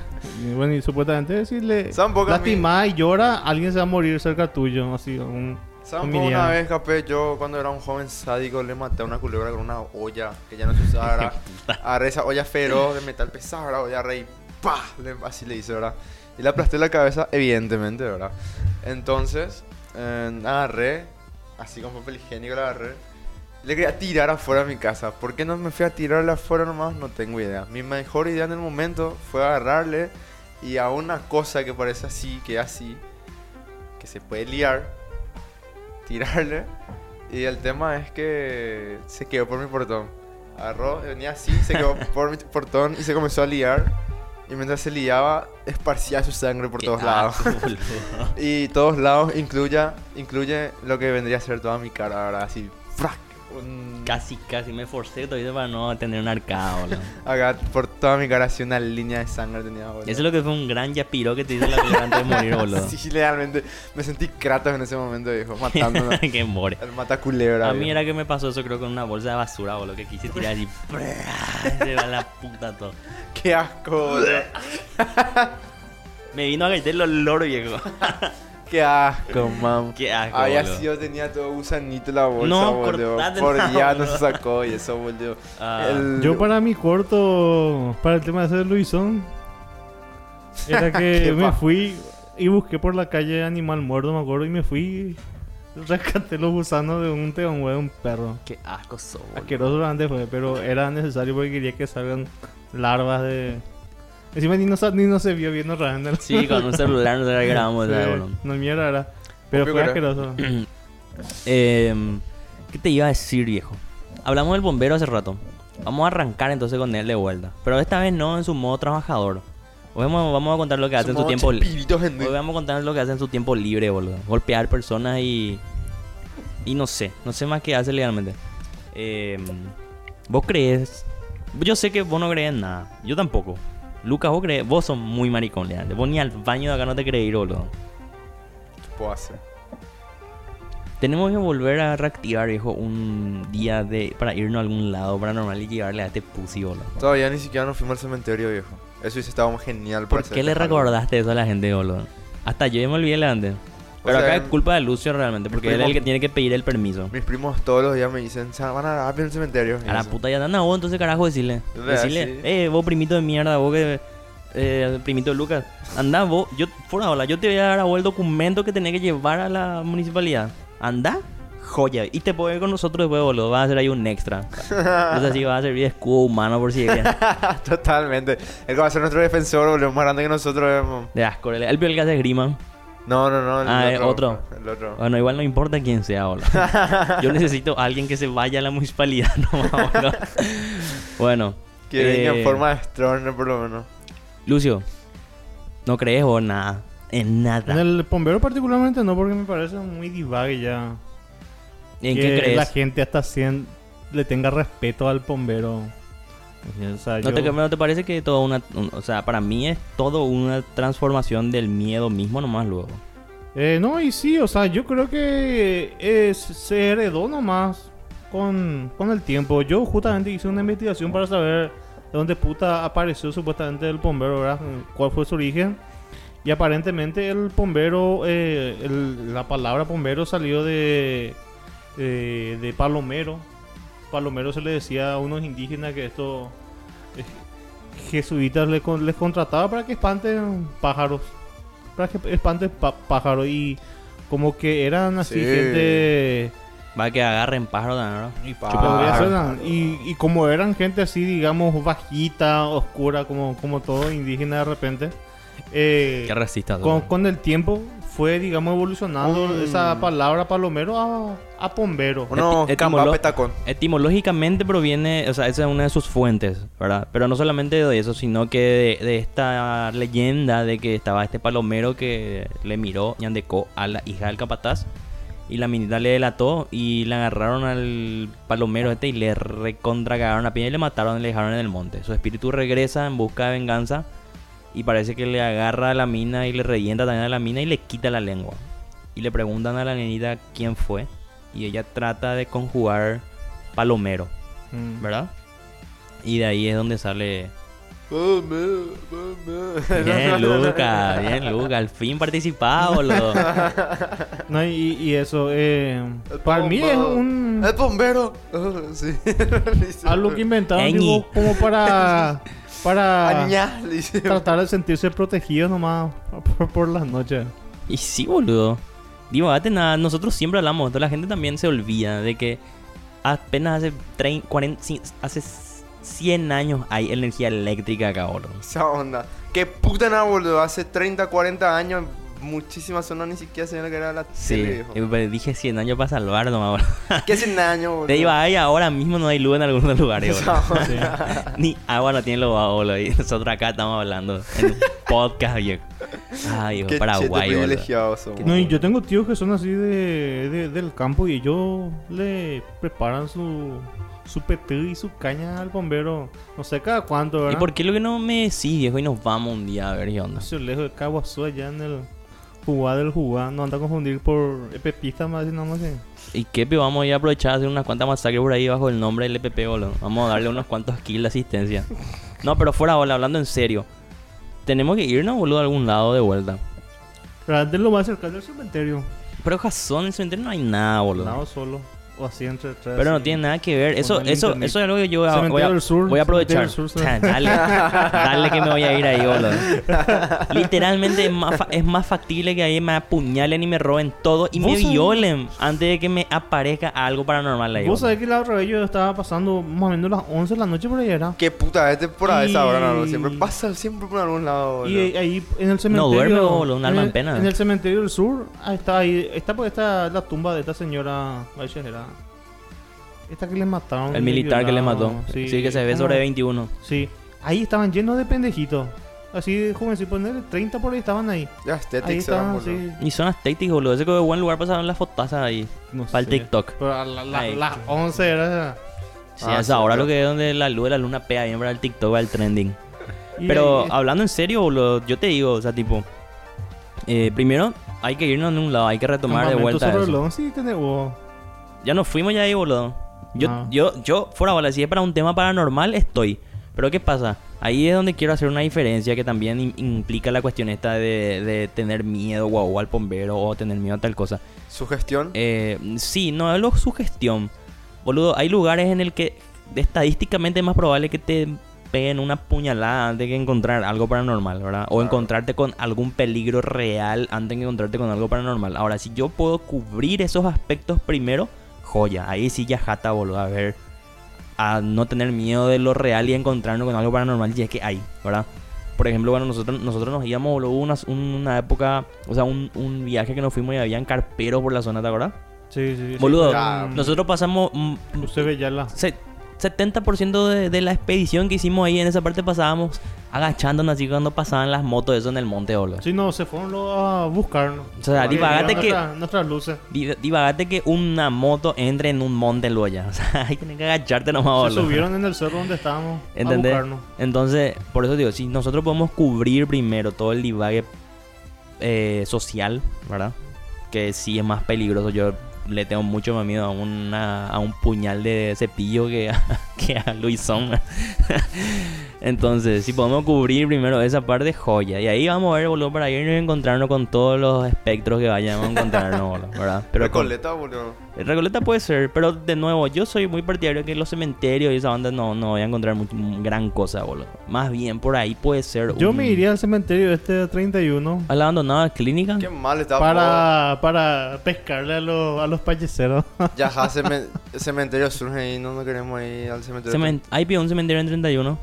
Y bueno, y supuestamente si le Son pocas lastimás y llora, alguien se va a morir cerca tuyo. Así, un ¿Saben un cómo una vez, capé, yo cuando era un joven sádico le maté a una culebra con una olla que ya no se usaba. Agarré esa olla feroz de metal pesado, ¿verdad? Olla rey, ¡pah! Así le hice, ¿verdad? Y le aplasté la cabeza, evidentemente, ¿verdad? Entonces, eh, agarré, así con papel higiénico la agarré. Le quería tirar afuera de mi casa. ¿Por qué no me fui a tirarle afuera nomás? No tengo idea. Mi mejor idea en el momento fue agarrarle y a una cosa que parece así, que así, que se puede liar, tirarle. Y el tema es que se quedó por mi portón. Agarró, venía así, se quedó por mi portón y se comenzó a liar. Y mientras se liaba, esparcía su sangre por Qué todos lados. asco. Y todos lados incluye, incluye lo que vendría a ser toda mi cara, ahora así. ¡frac! Un- Casi, casi me forcé todavía para no tener un arcado, boludo. Acá por toda mi cara, así una línea de sangre tenía, boludo. Eso es lo que fue un gran yapiro que te hizo la culebra antes de morir, boludo. Sí, realmente. Me sentí Kratos en ese momento, viejo, matándonos. que more. El mata culebra. A mí viejo. era que me pasó eso creo con una bolsa de basura, boludo, que quise tirar así. Se va la puta todo. Qué asco, boludo. Me vino a caer el olor, viejo. Qué asco, mam. Qué asco, Había boludo. sido, tenía todo gusanito la bolsa, No, boludo. Por la día no se sacó y eso, boludo. Ah, El- Yo para mi corto, para el tema de hacer Luisón, era ¿Qué que me fui y busqué por la calle animal muerto, me acuerdo, y me fui, rescaté los gusanos de un teón, de un perro. Qué asco sos, boludo. Asqueroso antes fue, pero era necesario porque quería que salgan larvas de... Encima ni no, sa- ni no se vio bien realmente. Sí, con un celular no se grabamos, Sí, boludo. no mierda era. Pero Obvio fue que asqueroso. Em, ¿Qué te iba a decir, viejo? Hablamos del bombero hace rato. Vamos a arrancar entonces con él de vuelta. Pero esta vez no en su modo trabajador. Hoy vamos, vamos a contar lo que hace en su tiempo libre. Hoy vamos a contar lo que hace en su tiempo libre, boludo. Golpear personas y. Y no sé. No sé más qué hace legalmente. Em, ¿Vos crees? Yo sé que vos no crees en nada. Yo tampoco. Lucas, vos crees. Vos sos muy maricón, legalmente. Vos ni al baño de acá no te crees ir, boludo. ¿Qué puedo hacer? Tenemos que volver a reactivar, viejo, un día de para irnos a algún lado paranormal y llevarle a este pussy, boludo. Todavía ni siquiera nos fuimos al cementerio, viejo. Eso hubiese estado genial ¿Por para qué hacer le algo. recordaste eso a la gente, boludo? Hasta yo ya me olvidé la Pero sea, acá es culpa de Lucio realmente, porque él es el que tiene que pedir el permiso. Mis primos todos los días me dicen, "Se van a en el cementerio. A la puta ya anda vos, entonces carajo decirle. Decirle, Sí. eh, vos primito de mierda, vos que. Eh, primito de Lucas. Anda vos, yo, fuera hola, yo te voy a dar a vos el documento que tenés que llevar a la municipalidad. Anda, joya. Y te puedes ir con nosotros después, boludo. Vas a hacer ahí un extra. Entonces así vas a servir de escudo humano por si. Totalmente. El que va a ser nuestro defensor, boludo, más grande que nosotros. De asco, el el que hace esgrima. No, no, no. el Ah, ¿es otro? El otro. Bueno, igual no importa quién sea, boludo. Yo necesito a alguien que se vaya a la municipalidad nomás, boludo. Bueno. Que venga eh, en forma de Stroner, por lo menos. Lucio, ¿no crees vos nada? En nada. En el bombero particularmente no, porque me parece muy divague ya. ¿En que qué crees? la gente hasta 100 le tenga respeto al bombero. O sea, ¿No, yo- te, ¿No te parece que todo una... un- o sea, para mí es todo una transformación del miedo mismo nomás luego? Eh, no, y sí, o sea, yo creo que es, se heredó nomás con, con el tiempo. Yo justamente hice una investigación para saber de donde puta apareció supuestamente el bombero, ¿verdad? ¿Cuál fue su origen? Y aparentemente el bombero, eh, el- la palabra bombero salió de, de, de palomero. Palomero se le decía a unos indígenas que esto eh, jesuitas le con- les contrataba para que espanten pájaros. Para que espanten pa- pájaros y como que eran así Sí. gente... Va a que agarren pájaro también, ¿no? Y ¿no? y, y como eran gente así, digamos, bajita, oscura, como, como todo indígena de repente, eh, Que resista. con, con el tiempo fue, digamos, evolucionando Un- esa palabra palomero a, a pombero. Uno Eti- camba etimolo- petacón. Etimológicamente proviene, o sea, esa es una de sus fuentes, ¿verdad? Pero no solamente de eso, sino que de, de esta leyenda de que estaba este palomero que le miró Ñandecó a la hija del capataz y la minita le delató y le agarraron al palomero este y le recontra cagaron a piña y le mataron y le dejaron en el monte. Su espíritu regresa en busca de venganza y parece que le agarra a la mina y le revienta también a la mina y le quita la lengua. Y le preguntan a la nenita quién fue y ella trata de conjugar palomero, Mm. ¿verdad? Y de ahí es donde sale... Bien, Luca, bien, Luca, al fin participaba, boludo. No, y, y eso, eh, para mí es un... El bombero. Oh, sí. Algo que inventaron digo, como para... Para Añá, le dice. tratar de sentirse protegidos nomás por, por las noches. Y sí, boludo. Digo, date nada, nosotros siempre hablamos, esto, la gente también se olvida de que apenas hace 30, 40, ci- hace 100 años hay energía eléctrica acá, boludo. Esa onda. Qué puta nada, boludo. Hace 30, 40 años, muchísimas zonas ni siquiera lo que era la Sí, tele, viejo. eh, pero dije 100 años para salvar nomás, boludo. ¿Qué hace años, boludo? Te iba ahí, ahora mismo no hay luz en algunos lugares, boludo. Ni agua no tienen los boludo. Y nosotros acá estamos hablando en un podcast, viejo. Ay, Qué Paraguay, privilegiados somos, No, y yo tengo tíos que son así de, de- del campo y ellos le preparan su, su peté y su caña al bombero. No sé cada cuánto, ¿verdad? ¿Y por qué lo que no me decís, viejo? Y nos vamos un día a ver qué onda. No sé, lejos de Caguazú, allá en el jugá del jugá. No anda a confundir por Epepista más, sino más que... ¿Y pe? Vamos a ir a aprovechar a hacer unas cuantas masacres por ahí bajo el nombre del EPP, boludo. Vamos a darle unos cuantos kills de asistencia. No, pero fuera, boludo, hablando en serio. Tenemos que irnos, boludo, a algún lado de vuelta. Pero antes lo más cercano al cementerio. Pero Jason, en el cementerio no hay nada, boludo. Lado solo. O así entre tres. Pero no tiene nada que ver. Eso, eso, internet. eso es algo que yo voy a, voy a- del Sur, voy a aprovechar. Sur, dale, dale que me voy a ir ahí, boludo. Literalmente es más, fa- es más factible que ahí me apuñalen y me roben todo y me violen antes de que me aparezca algo paranormal ahí. Vos sabés que la otra vez yo estaba pasando más o menos las 11 de la noche por ahí era. Qué puta, este por a esa hora, no, Y- Siempre pasa, siempre por algún lado, boludo. Y ahí en el cementerio. duerme, boludo, un alma el- en pena. En el cementerio del sur, ahí está ahí. Está porque está la tumba de esta señora Baixejera. Esta que le mataron. El militar que le mató. Sí, que se ve sobre 21. Sí. Ahí estaban llenos de pendejitos. Así de jovencitos, ponerle 30 por ahí estaban ahí. Ya, Ahí Aesthetics estaban, sí. Y son estéticos, boludo. Ese que es buen lugar para sacar las fotazas ahí. No Para el. TikTok. Pero a la- la- Ay, las qué- 11 era. Sí, Ah, a esa hora cierto. lo que es donde la luz de la luna pega bien para el TikTok, para el trending. Pero ahí- hablando en serio, boludo, yo te digo, o sea, tipo... eh, primero, hay que irnos en un lado, hay que retomar de vuelta sobre eso. Sí, tenés vos. Ya nos fuimos ya ahí, boludo. Yo, Ah. yo, yo, fuera bola, si es para un tema paranormal, estoy. Pero ¿qué pasa? Ahí es donde quiero hacer una diferencia que también im- implica la cuestión esta de, de tener miedo o al bombero o tener miedo a tal cosa. Sugestión. Eh, sí, no es lo sugestión. Boludo, hay lugares en el que estadísticamente es más probable que te peguen una puñalada antes que encontrar algo paranormal, ¿verdad? O Claro. encontrarte con algún peligro real antes que encontrarte con algo paranormal. Ahora, si yo puedo cubrir esos aspectos primero, joya. Ahí sí ya jata, boludo. A ver, a no tener miedo de lo real y encontrarnos con algo paranormal, y es que hay, ¿verdad? Por ejemplo, bueno, nosotros, nosotros nos íbamos, boludo, hubo una, una época, o sea, un, un viaje que nos fuimos y habían carperos por la zona, ¿te acuerdas? Sí, sí. sí. Boludo, Ya, Nosotros pasamos mm, Usted ve ya la. se- 70% de, de la expedición que hicimos ahí en esa parte pasábamos agachándonos así cuando pasaban las motos eso en el monte, boludo. Sí, no, se fueron a buscarnos. O sea, divagate que- nuestra- nuestras luces. Di- Divagate que una moto entre en un monte luego ya. O sea, tienes que agacharte nomás, Se boludo. subieron en el cerro donde estábamos ¿Entendés? a buscarnos. Entonces, por eso digo, si nosotros podemos cubrir primero todo el divague eh, social, ¿verdad? Que sí es más peligroso. Yo le tengo mucho más miedo a, una, a un puñal de cepillo que a, que a. Entonces, si podemos cubrir primero esa parte, joya. Y ahí vamos a ver, boludo, para irnos y encontrarnos con todos los espectros que vayamos a encontrarnos, boludo, ¿verdad? Pero con- Recoleta, boludo. Recoleta puede ser, pero de nuevo, yo soy muy partidario de que los cementerios y esa banda no, no voy a encontrar mucho- gran cosa, boludo. Más bien por ahí puede ser. Yo un- me iría al cementerio este 31 ¿A la abandonada clínica? Qué mal está. para, para pescarle a los, a los payeceros. Ya, ja, cemen- cementerio surge ahí, no, no queremos ir al cementerio. Cemen- Ahí pidió un cementerio en 31.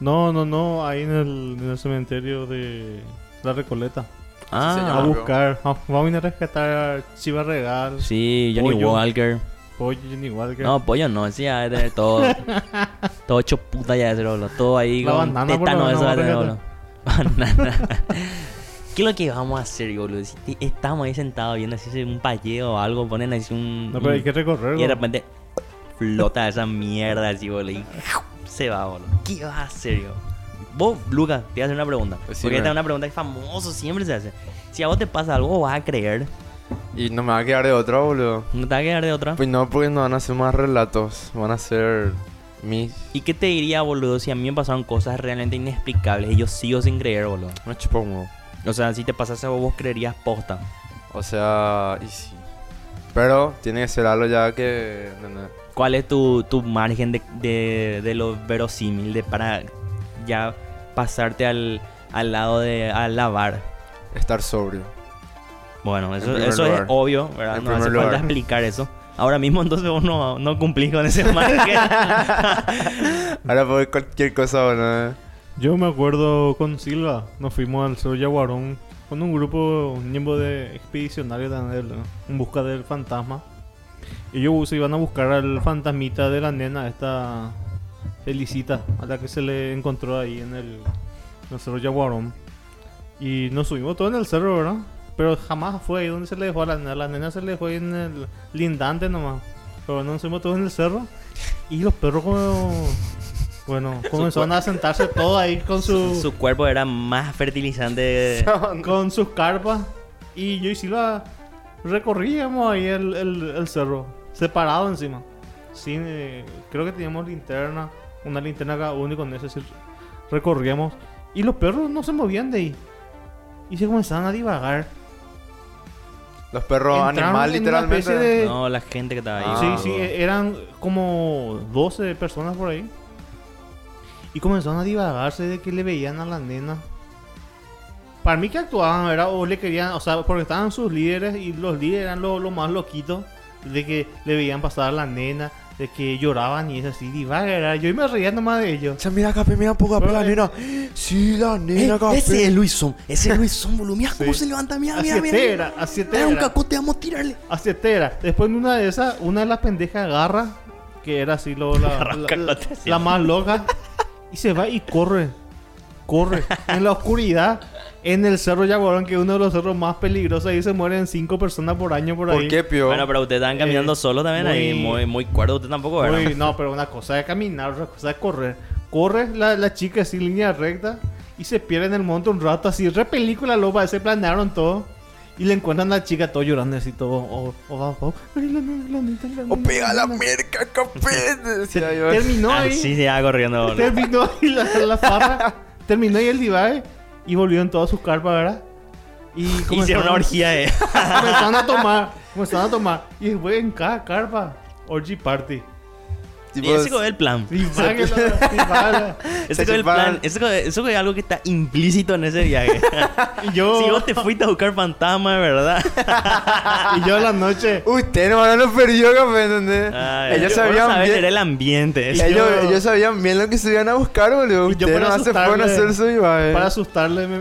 No, no, no, ahí en el, en el cementerio de la Recoleta. Ah, señor. A buscar, ah, vamos a ir a rescatar Chiva Regal, sí, Johnny Pollo. Walker. Pollo, Jenny Walker. No, pollo no, ese ya tener todo. todo hecho puta ya de ser, boludo. Todo ahí La con banana por tétano lo eso boludo. Banana. ¿Qué es lo que vamos a hacer, boludo? Si estamos ahí sentados viendo así un payeo o algo, ponen así un. No, pero hay que recorrerlo. Y de repente flota esa mierda así, boludo. Y se va, boludo. ¿Qué vas a hacer, yo? Vos, Lucas, te voy a hacer una pregunta. Decime. Porque esta es una pregunta que famoso siempre se hace. Si a vos te pasa algo, ¿vos vas a creer? Y no me va a quedar de otra, boludo. ¿No te va a quedar de otra? Pues no, porque no van a ser más relatos. Van a ser mis. ¿Y qué te diría, boludo, si a mí me pasaron cosas realmente inexplicables y yo sigo sin creer, boludo? Me huevo. O sea, si te pasase a vos, vos creerías posta. O sea, y sí. Pero tiene que ser algo ya que. no, no. ¿Cuál es tu, tu margen de, de, de lo verosímil de para ya pasarte al, al lado de al lavar? Estar sobrio. Bueno, eso, eso es lugar. obvio, ¿verdad? En no hace primer falta lugar. explicar eso. Ahora mismo entonces vos no, no cumplís con ese margen. Ahora por cualquier cosa, boludo. Yo me acuerdo con Silva, nos fuimos al Cerro Yaguarón con un grupo, un miembro de expedicionarios de, de- en busca del fantasma. Ellos se iban a buscar al fantasmita de la nena, esta Felicita, a la que se le encontró ahí en el, en el Cerro Yaguarón. Y nos subimos todos en el cerro, ¿verdad? Pero jamás fue ahí donde se le dejó a la nena. La nena se le dejó ahí en el lindante nomás. Pero nos subimos todos en el cerro. Y los perros como... Bueno, comenzaron a sentarse todos ahí con su, Su cuerpo era más fertilizante. con sus carpas. Y yo y Silva recorríamos ahí el, el, el cerro, separado encima. Sin, eh, creo que teníamos linterna, una linterna cada uno y con eso sí recorríamos. Y los perros no se movían de ahí. Y se comenzaban a divagar. Los perros Entraron animal, en una literalmente. de- No, la gente que estaba ahí. Ah, sí, sí, eran como 12 personas por ahí. Y comenzaron a divagarse de que le veían a la nena. Para mí que actuaban, ¿verdad? O le querían, o sea, porque estaban sus líderes y los líderes eran los los más loquitos. De que le veían pasar a la nena, de que lloraban y es así, divaga, ¿verdad? Yo me reía nomás de ellos. O sea, mira, Capé, mira un poco Pero, la eh, nena. Sí, la nena, Capé. ese es Luisón, ese es Luisón, boludo. Mira cómo Sí. se levanta, mira, mira, mira. era, a siete Era un cacote, vamos a tirarle. A siete era. Después de una de esas, una de las pendejas agarra, que era así lo, la, así. la más loca, y se va y corre. Corre en la oscuridad, en el cerro Yaguarón, que es uno de los cerros más peligrosos. Ahí se mueren cinco personas por año por, ¿Por ahí. qué, pio? Bueno, pero ustedes estaban caminando Eh, solo también ahí, muy- muy, muy cuerdo. Usted tampoco, ¿verdad? Uy, no, pero una cosa es caminar, otra cosa es correr. Corre la, la chica así, línea recta, y se pierde en el monte un rato, así, re película, lopa, se planearon todo. Y le encuentran a la chica todo llorando así, todo. O, o, o, o, "Ay, la nena, la nena, la O nena, pega la la nena". merca, yo. Terminó ahí. Así se iba corriendo. Terminó ahí la, la farra. terminó ahí el divague. Y volvió en todas sus carpas, ¿verdad? Y Hicieron una orgía de... Comenzaron a tomar. Comenzaron a tomar. Y después en cada carpa. Orgy party. Tipo, Y ese fue el plan. Ese Se fue el plan. Eso fue, eso fue algo que está implícito en ese viaje. Y yo. si vos te fuiste a buscar fantasma, de verdad. Y yo a la noche. Usted no, no perdió, Capé, ¿entendés? Ay, ellos vos sabían bien. era el ambiente. Ellos, yo- ellos sabían bien lo que se iban a buscar, boludo. Yo para no se fueron a hacer su vivaje. Para asustarle, me,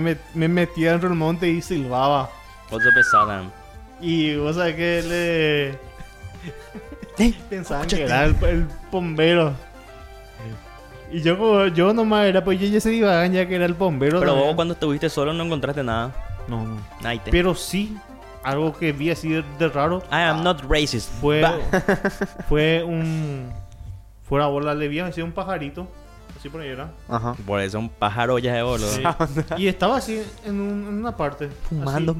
me, met- me metía dentro del monte y silbaba. Otro pesado. Y vos sabés que le. Pensaban que era el, el bombero. Y yo, como- yo nomás era, pues yo ya se divagan ya que era el bombero. Pero también. vos cuando estuviste solo no encontraste nada. No, no. Ahí te. Pero sí, algo que vi así de, de raro I am not racist. fue, fue un. Fuera bola, le vi así un pajarito. Sí, por ahí era. Ajá. Por eso un pájaro ya es boludo. Sí. y estaba así en, un- en una parte. Fumando.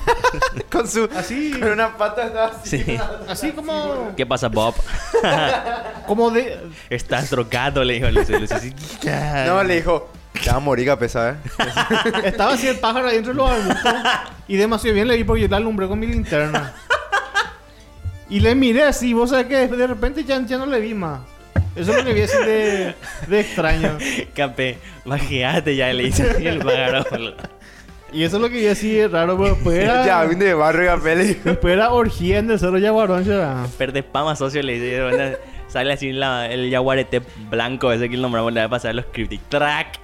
Con su. Así, Con una pata estaba así. Sí. así, así como, ¿Qué pasa, Bob? como de... Estás drogado, le dijo así, No, le dijo. Te va a morir, eh. Estaba así el pájaro ahí entre los arbustos. Y demasiado bien le vi porque yo la alumbré con mi linterna. Y le miré así, vos sabés que de repente ya, ya no le vi más. Eso es lo que vi así de, de extraño. Capé, bajeate ya, le dice así el pájaro. Y eso es lo que vi así de raro, pero después era, Ya, vine de barrio, capé, después era orgía en el cerro Yaguarón. ya. Perde pama socio, le dice. Sale así la- el yaguarete blanco ese que el nombramos, le va a pasar los cryptic. ¡Track!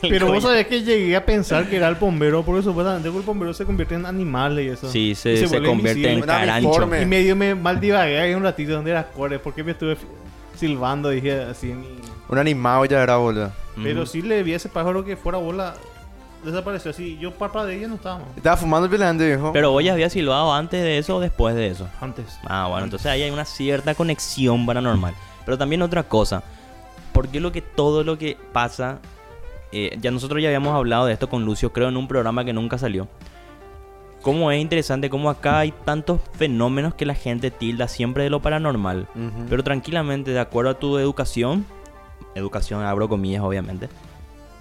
Pero vos sabés que llegué a pensar que era el bombero, porque supuestamente el bombero se convierte en animales y eso. Sí, se, Y se, vuelve convierte en carancho. Y medio me mal divagué ahí un ratito donde era core, porque me estuve silbando, dije así en mi... Un animado ya era, boludo. Pero sí le vi a ese pájaro que fuera bola, desapareció así. Yo para de ella no estábamos. Estaba fumando violento, viejo. Pero vos ya habías silbado antes de eso o después de eso. Antes. Ah, bueno, entonces ahí hay una cierta conexión paranormal. Pero también otra cosa. Porque lo que todo lo que pasa. eh, ya nosotros ya habíamos hablado de esto con Lucio, creo, en un programa que nunca salió. Cómo es interesante, cómo acá hay tantos fenómenos que la gente tilda siempre de lo paranormal. Pero tranquilamente, de acuerdo a tu educación, educación abro comillas obviamente,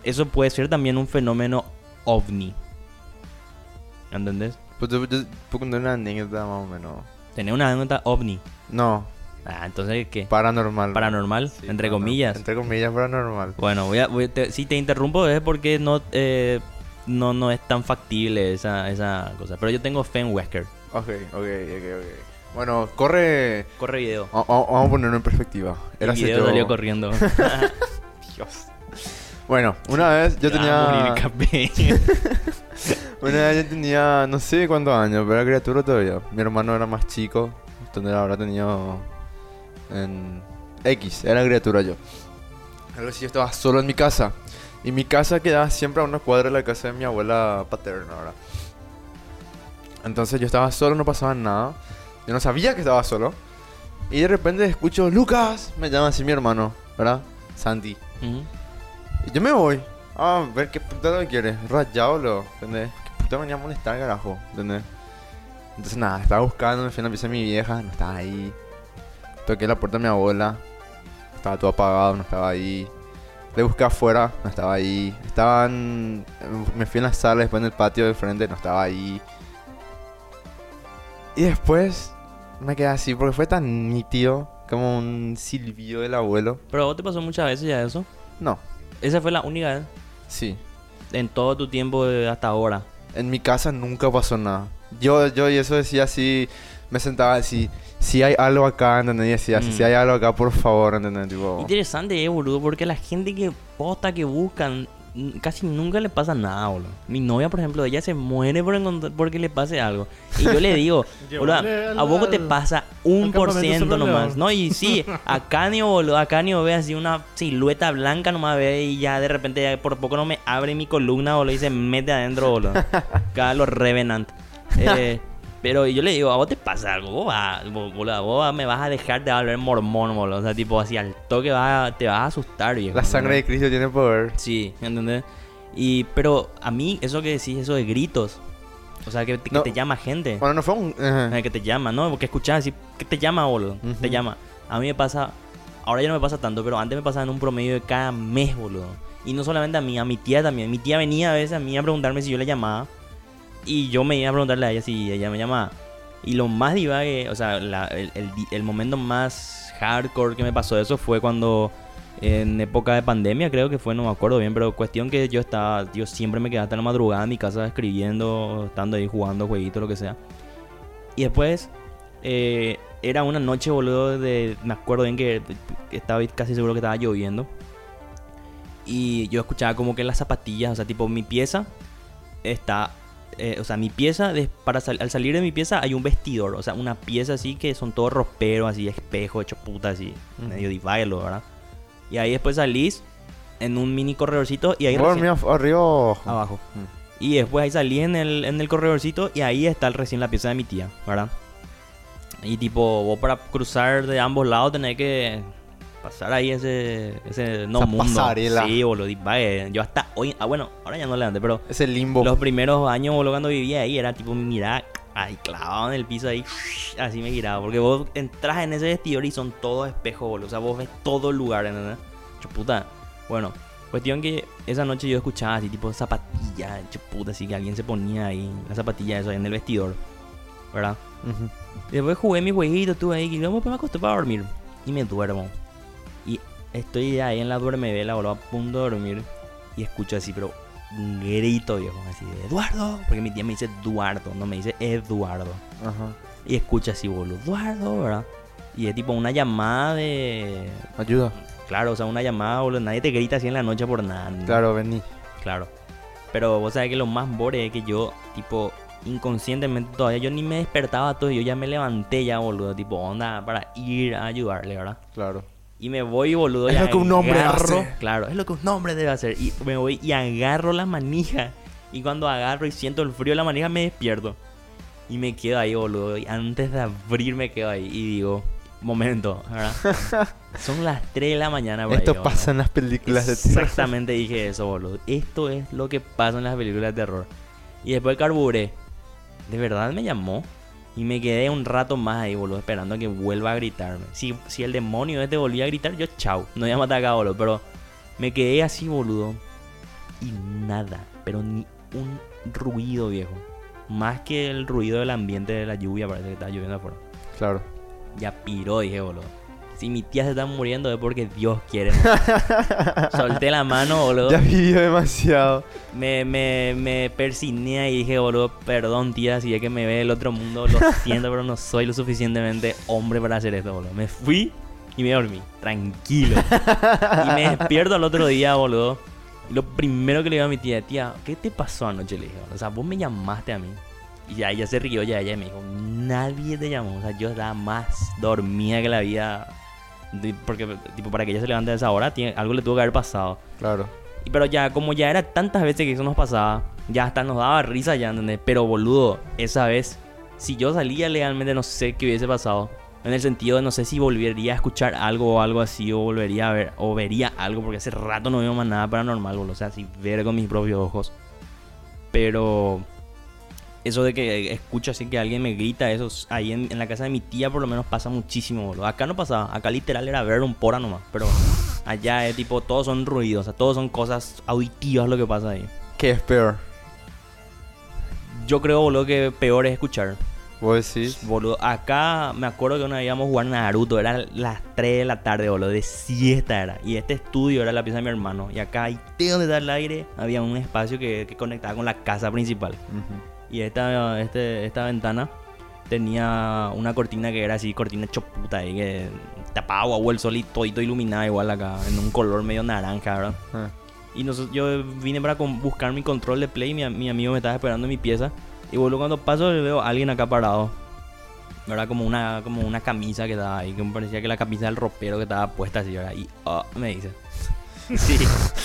eso puede ser también un fenómeno ovni. ¿Entendés? Pues yo, puedo contar una anécdota más o menos. Tener una anécdota ovni. No, Ah, entonces, ¿qué? paranormal. Paranormal, Sí, entre paranormal. comillas. Entre comillas, paranormal. Bueno, voy a, voy a- te- si te interrumpo es porque no, eh, no, no es tan factible esa, esa cosa. Pero yo tengo fe en Wesker. Ok, ok, ok, ok. Bueno, corre. Corre video. Va- va- Vamos a ponerlo en perspectiva. El video yo- salió corriendo. Dios. Bueno, una vez yo Ya tenía. Una vez yo tenía no sé cuántos años, pero era criatura todavía. Mi hermano era más chico, entonces habrá tenido en X, era criatura yo. Algo así, yo estaba solo en mi casa. Y mi casa quedaba siempre a una cuadra de la casa de mi abuela paterna, ¿verdad? Entonces yo estaba solo, no pasaba nada. Yo no sabía que estaba solo. Y de repente escucho, Lucas, me llama así mi hermano, ¿verdad? Santi. Ujú. Y yo me voy. A ver qué puta lo quiere. Rayado, lo. ¿Entendés? ¿Qué puta venía a molestar, carajo? ¿Entendés? Entonces nada, estaba buscando, me fui a la pieza de mi vieja, no estaba ahí. Toqué la puerta de mi abuela. Estaba todo apagado, no estaba ahí. Le busqué afuera, no estaba ahí. Estaban. Me fui en la sala, después en el patio del frente, no estaba ahí. Y después me quedé así porque fue tan nítido como un silbido del abuelo. Pero a vos te pasó muchas veces ya eso. No, Esa fue la única vez sí. en todo tu tiempo hasta ahora. En mi casa nunca pasó nada. Yo, yo y eso decía así, me sentaba así, si hay algo acá, ¿entendés? Y decía así, Mm. si hay algo acá, por favor, ¿entendés? Tipo, Interesante, eh, boludo, porque la gente que posta, que buscan, casi nunca le pasa nada, boludo. Mi novia, por ejemplo, ella se muere por encontrar, porque le pase algo. Y yo le digo, boludo, a vos te pasa un por ciento nomás. ¿no? Y sí, acá ni boludo, acá ni ve así una silueta blanca nomás ve y ya de repente ya por poco no me abre mi columna, boludo, y se mete adentro, boludo. Acá los Revenant. Eh, pero yo le digo, a vos te pasa algo, vos, vos, vos me vas a dejar de hablar mormón, boludo. O sea, tipo así al toque vas a- te vas a asustar, viejo. la sangre de ¿entendés? Cristo tiene poder. Sí, ¿entendés? Y, pero a mí, eso que decís, eso de gritos. O sea, que, que No. te llama gente. Bueno, no fue un... ajá. Eh, que te llama, ¿no? Porque escuchás así, que te llama, boludo. Ujú. Te llama. A mí me pasa, ahora ya no me pasa tanto, pero antes me pasaba en un promedio de cada mes, boludo. Y no solamente a mí, a mi tía también. Mi tía venía a veces a mí a preguntarme si yo le llamaba. Y yo me iba a preguntarle a ella si ella me llamaba. Y lo más divague, o sea, la- el, el momento más hardcore que me pasó eso fue cuando en época de pandemia, creo que fue, no me acuerdo bien, pero cuestión que yo estaba, yo siempre me quedaba hasta la madrugada en mi casa escribiendo, estando ahí jugando jueguitos, lo que sea. Y después eh, era una noche, boludo, de, me acuerdo bien que estaba casi seguro que estaba lloviendo. Y yo escuchaba como que las zapatillas, o sea, tipo mi pieza está, eh, o sea, mi pieza, de- para sal- al salir de mi pieza hay un vestidor, o sea, una pieza así que son todos roperos, así, espejo, hecho puta, así, Ujú. medio divaelo, ¿verdad? Y ahí después salís en un mini corredorcito y ahí recién- arriba... abajo. Mm. Y después ahí salí en el, en el corredorcito y ahí está el- recién la pieza de mi tía, ¿verdad? Y tipo, vos para cruzar de ambos lados tenés que pasar ahí ese, ese no Esa mundo. pasarela. Sí, boludo. divague. Yo hasta hoy, ah, bueno, ahora ya no le antes, pero Ese limbo. los primeros años, boludo, cuando vivía ahí, era tipo, mirá, ahí clavado en el piso ahí, así me giraba. Porque vos entras en ese vestidor y son todos espejos, boludo. O sea, vos ves todo el lugar, ¿entendés? Chuputa. Bueno, cuestión que esa noche yo escuchaba así, tipo, zapatillas, chuputa, así que alguien se ponía ahí, la zapatilla, eso, en el vestidor, ¿verdad? Después jugué mi jueguito, estuve ahí, y luego me acosté para dormir. Y me duermo. Y estoy ahí en la duermevela, boludo, a punto de dormir. Y escucho así, pero un grito, viejo, así de Eduardo. Porque mi tía me dice Eduardo, no me dice Eduardo. Ajá. Y escucho así, boludo, Eduardo, ¿verdad? Y es tipo una llamada de. Ayuda. Claro, o sea, una llamada, boludo. Nadie te grita así en la noche por nada. Claro, vení. Claro. Pero vos sabés que lo más bore es que yo, tipo, inconscientemente todavía yo ni me despertaba todo. Yo ya me levanté ya, boludo. Tipo, onda, para ir a ayudarle, ¿verdad? Claro. Y me voy, boludo. Es y lo que un hombre agarro- hace. Claro, es lo que un hombre debe hacer. Y me voy y agarro la manija. Y cuando agarro y siento el frío de la manija, me despierto. Y me quedo ahí, boludo. Y antes de abrir, me quedo ahí. Y digo, momento, ¿verdad? Son las 3 de la mañana, ahí, Esto pasa en las películas de terror. Exactamente dije eso, boludo. Esto es lo que pasa en las películas de terror. Y después carburé. De verdad me llamó. Y me quedé un rato más ahí, boludo, esperando a que vuelva a gritarme. Si, si el demonio este volvía a gritar, yo chau. No iba a matar acá, boludo. Pero me quedé así, boludo. Y nada. Pero ni un ruido, viejo. Más que el ruido del ambiente de la lluvia, parece que está lloviendo afuera. Claro. Ya piró, dije, boludo. Si mi tía se está muriendo es porque Dios quiere. Solté la mano, boludo. Ya vivió demasiado. Me, me, me persigné y dije, boludo, perdón, tía, si es que me ve el otro mundo, lo siento, pero no soy lo suficientemente hombre para hacer esto, boludo. Me fui y me dormí, tranquilo. y me despierto al otro día, boludo. Y lo primero que le digo a mi tía, tía, ¿qué te pasó anoche? Le dije, o sea, vos me llamaste a mí. Y ya ella se rió, ya ella me dijo, nadie te llamó. O sea, yo estaba más dormida que la vida. Porque, tipo, para que ella se levante a esa hora, tiene, algo le tuvo que haber pasado. Claro. Pero ya, como ya era tantas veces que eso nos pasaba, ya hasta nos daba risa ya, ¿entendés? Pero boludo, esa vez, si yo salía legalmente, no sé qué hubiese pasado. En el sentido de no sé si volvería a escuchar algo o algo así, o volvería a ver, o vería algo, porque hace rato no veo más nada paranormal, boludo. O sea, si ver con mis propios ojos. Pero eso de que escucho así que alguien me grita, eso ahí en, en la casa de mi tía por lo menos pasa muchísimo, boludo. Acá no pasaba, acá literal era ver un pora nomás, pero allá es tipo, todos son ruidos, o sea, todos son cosas auditivas lo que pasa ahí. ¿Qué es peor? Yo creo, boludo, que peor es escuchar. Vos decís. Boludo, acá me acuerdo que una vez íbamos a jugar Naruto, era las 3 de la tarde, boludo, de siesta era. Y este estudio era la pieza de mi hermano. Y acá, ahí de donde está el aire, había un espacio que, que conectaba con la casa principal. Ujú. Y esta, este, esta ventana tenía una cortina que era así, cortina choputa ahí, que tapaba agua el sol y todito iluminada igual acá, en un color medio naranja, ¿verdad? Ah. Y nosotros, yo vine para con- buscar mi control de play, mi, mi amigo me estaba esperando en mi pieza. Y boludo, cuando paso veo a alguien acá parado. ¿Verdad? Como una, como una camisa que estaba ahí, que me parecía que la camisa del ropero que estaba puesta así, ¿verdad? Y ah, me dice. Sí,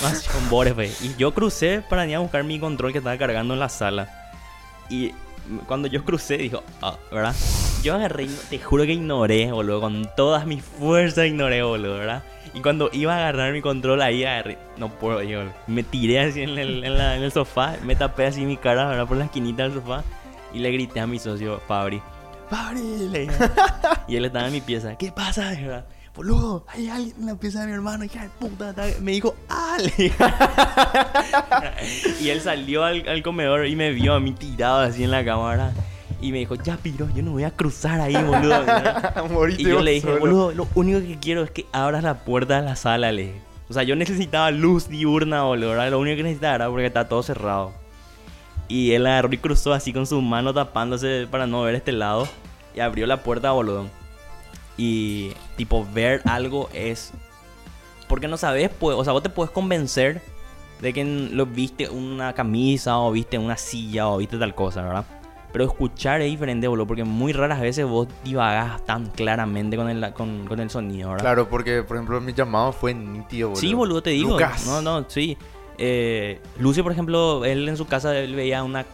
más con bores, fue. Y yo crucé para ir a buscar mi control que estaba cargando en la sala. Y cuando yo crucé, dijo, ah, ¿verdad? Yo agarré, te juro que ignoré, boludo, con todas mis fuerzas ignoré, boludo, ¿verdad? Y cuando iba a agarrar mi control ahí, agarré, no puedo, yo, me tiré así en el, en la- en el sofá, me tapé así mi cara, ¿verdad? Por la esquinita del sofá y le grité a mi socio, Fabri, Fabri, le dije. y él estaba en mi pieza, ¿qué pasa? ¿verdad? Boludo, hay alguien en la pieza de mi hermano, hija de puta. está-". Me dijo, Ale. y él salió al, al comedor y me vio a mí tirado así en la cámara. Y me dijo, ya piro, yo no voy a cruzar ahí, boludo. Y yo le dije, solo. boludo, lo único que quiero es que abras la puerta de la sala, le dije. O sea, yo necesitaba luz diurna, boludo. ¿verdad? Lo único que necesitaba era porque está todo cerrado. Y él agarró y cruzó así con su mano tapándose para no ver este lado. Y abrió la puerta, boludo. Y, tipo, ver algo es. Porque no sabes, pues. O sea, vos te puedes convencer de que lo viste una camisa o viste una silla o viste tal cosa, ¿verdad? Pero escuchar es diferente, boludo, porque muy raras veces vos divagás tan claramente con el, con, con el sonido, ¿verdad? Claro, porque por ejemplo mi llamado fue nítido, boludo. Sí, boludo, te digo. Lucas. No, no, sí. Eh, Lucio, por ejemplo, él en su casa él veía una.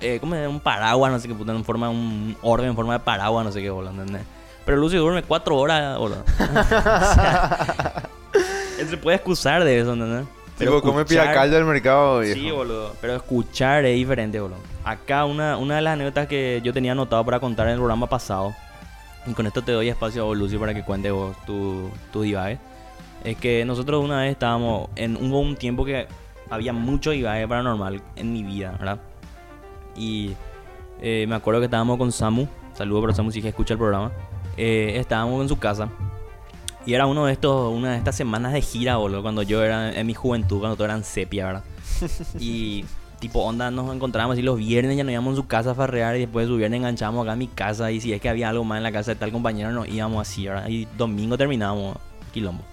Eh, ¿Cómo era? Un paraguas, no sé qué puta, en forma de un orbe, en forma de paraguas, no sé qué, boludo, ¿entendés? Pero Lucy duerme cuatro horas. O sea, él se puede excusar de eso, ¿entendés? Tipo, come escuchar- piacal del mercado, viejo. Sí, boludo. Pero escuchar es diferente, boludo. Acá una, una de las anécdotas que yo tenía anotado para contar en el programa pasado, y con esto te doy espacio a vos, Lucy, para que cuentes vos tu, tu divague, es que nosotros una vez estábamos, en, hubo un tiempo que había mucho divague paranormal en mi vida, ¿verdad? Y eh, me acuerdo que estábamos con Samu, saludo para Samu si que escucha el programa, eh, estábamos en su casa. Y era uno de estos, una de estas semanas de gira, boludo, cuando yo era en mi juventud, cuando todo eran sepia, ¿verdad? Y tipo, onda, nos encontrábamos así los viernes, ya nos íbamos en su casa a farrear y después de su viernes enganchábamos acá a mi casa y si es que había algo más en la casa de tal compañero nos íbamos así, ¿verdad? Y domingo terminábamos quilombo.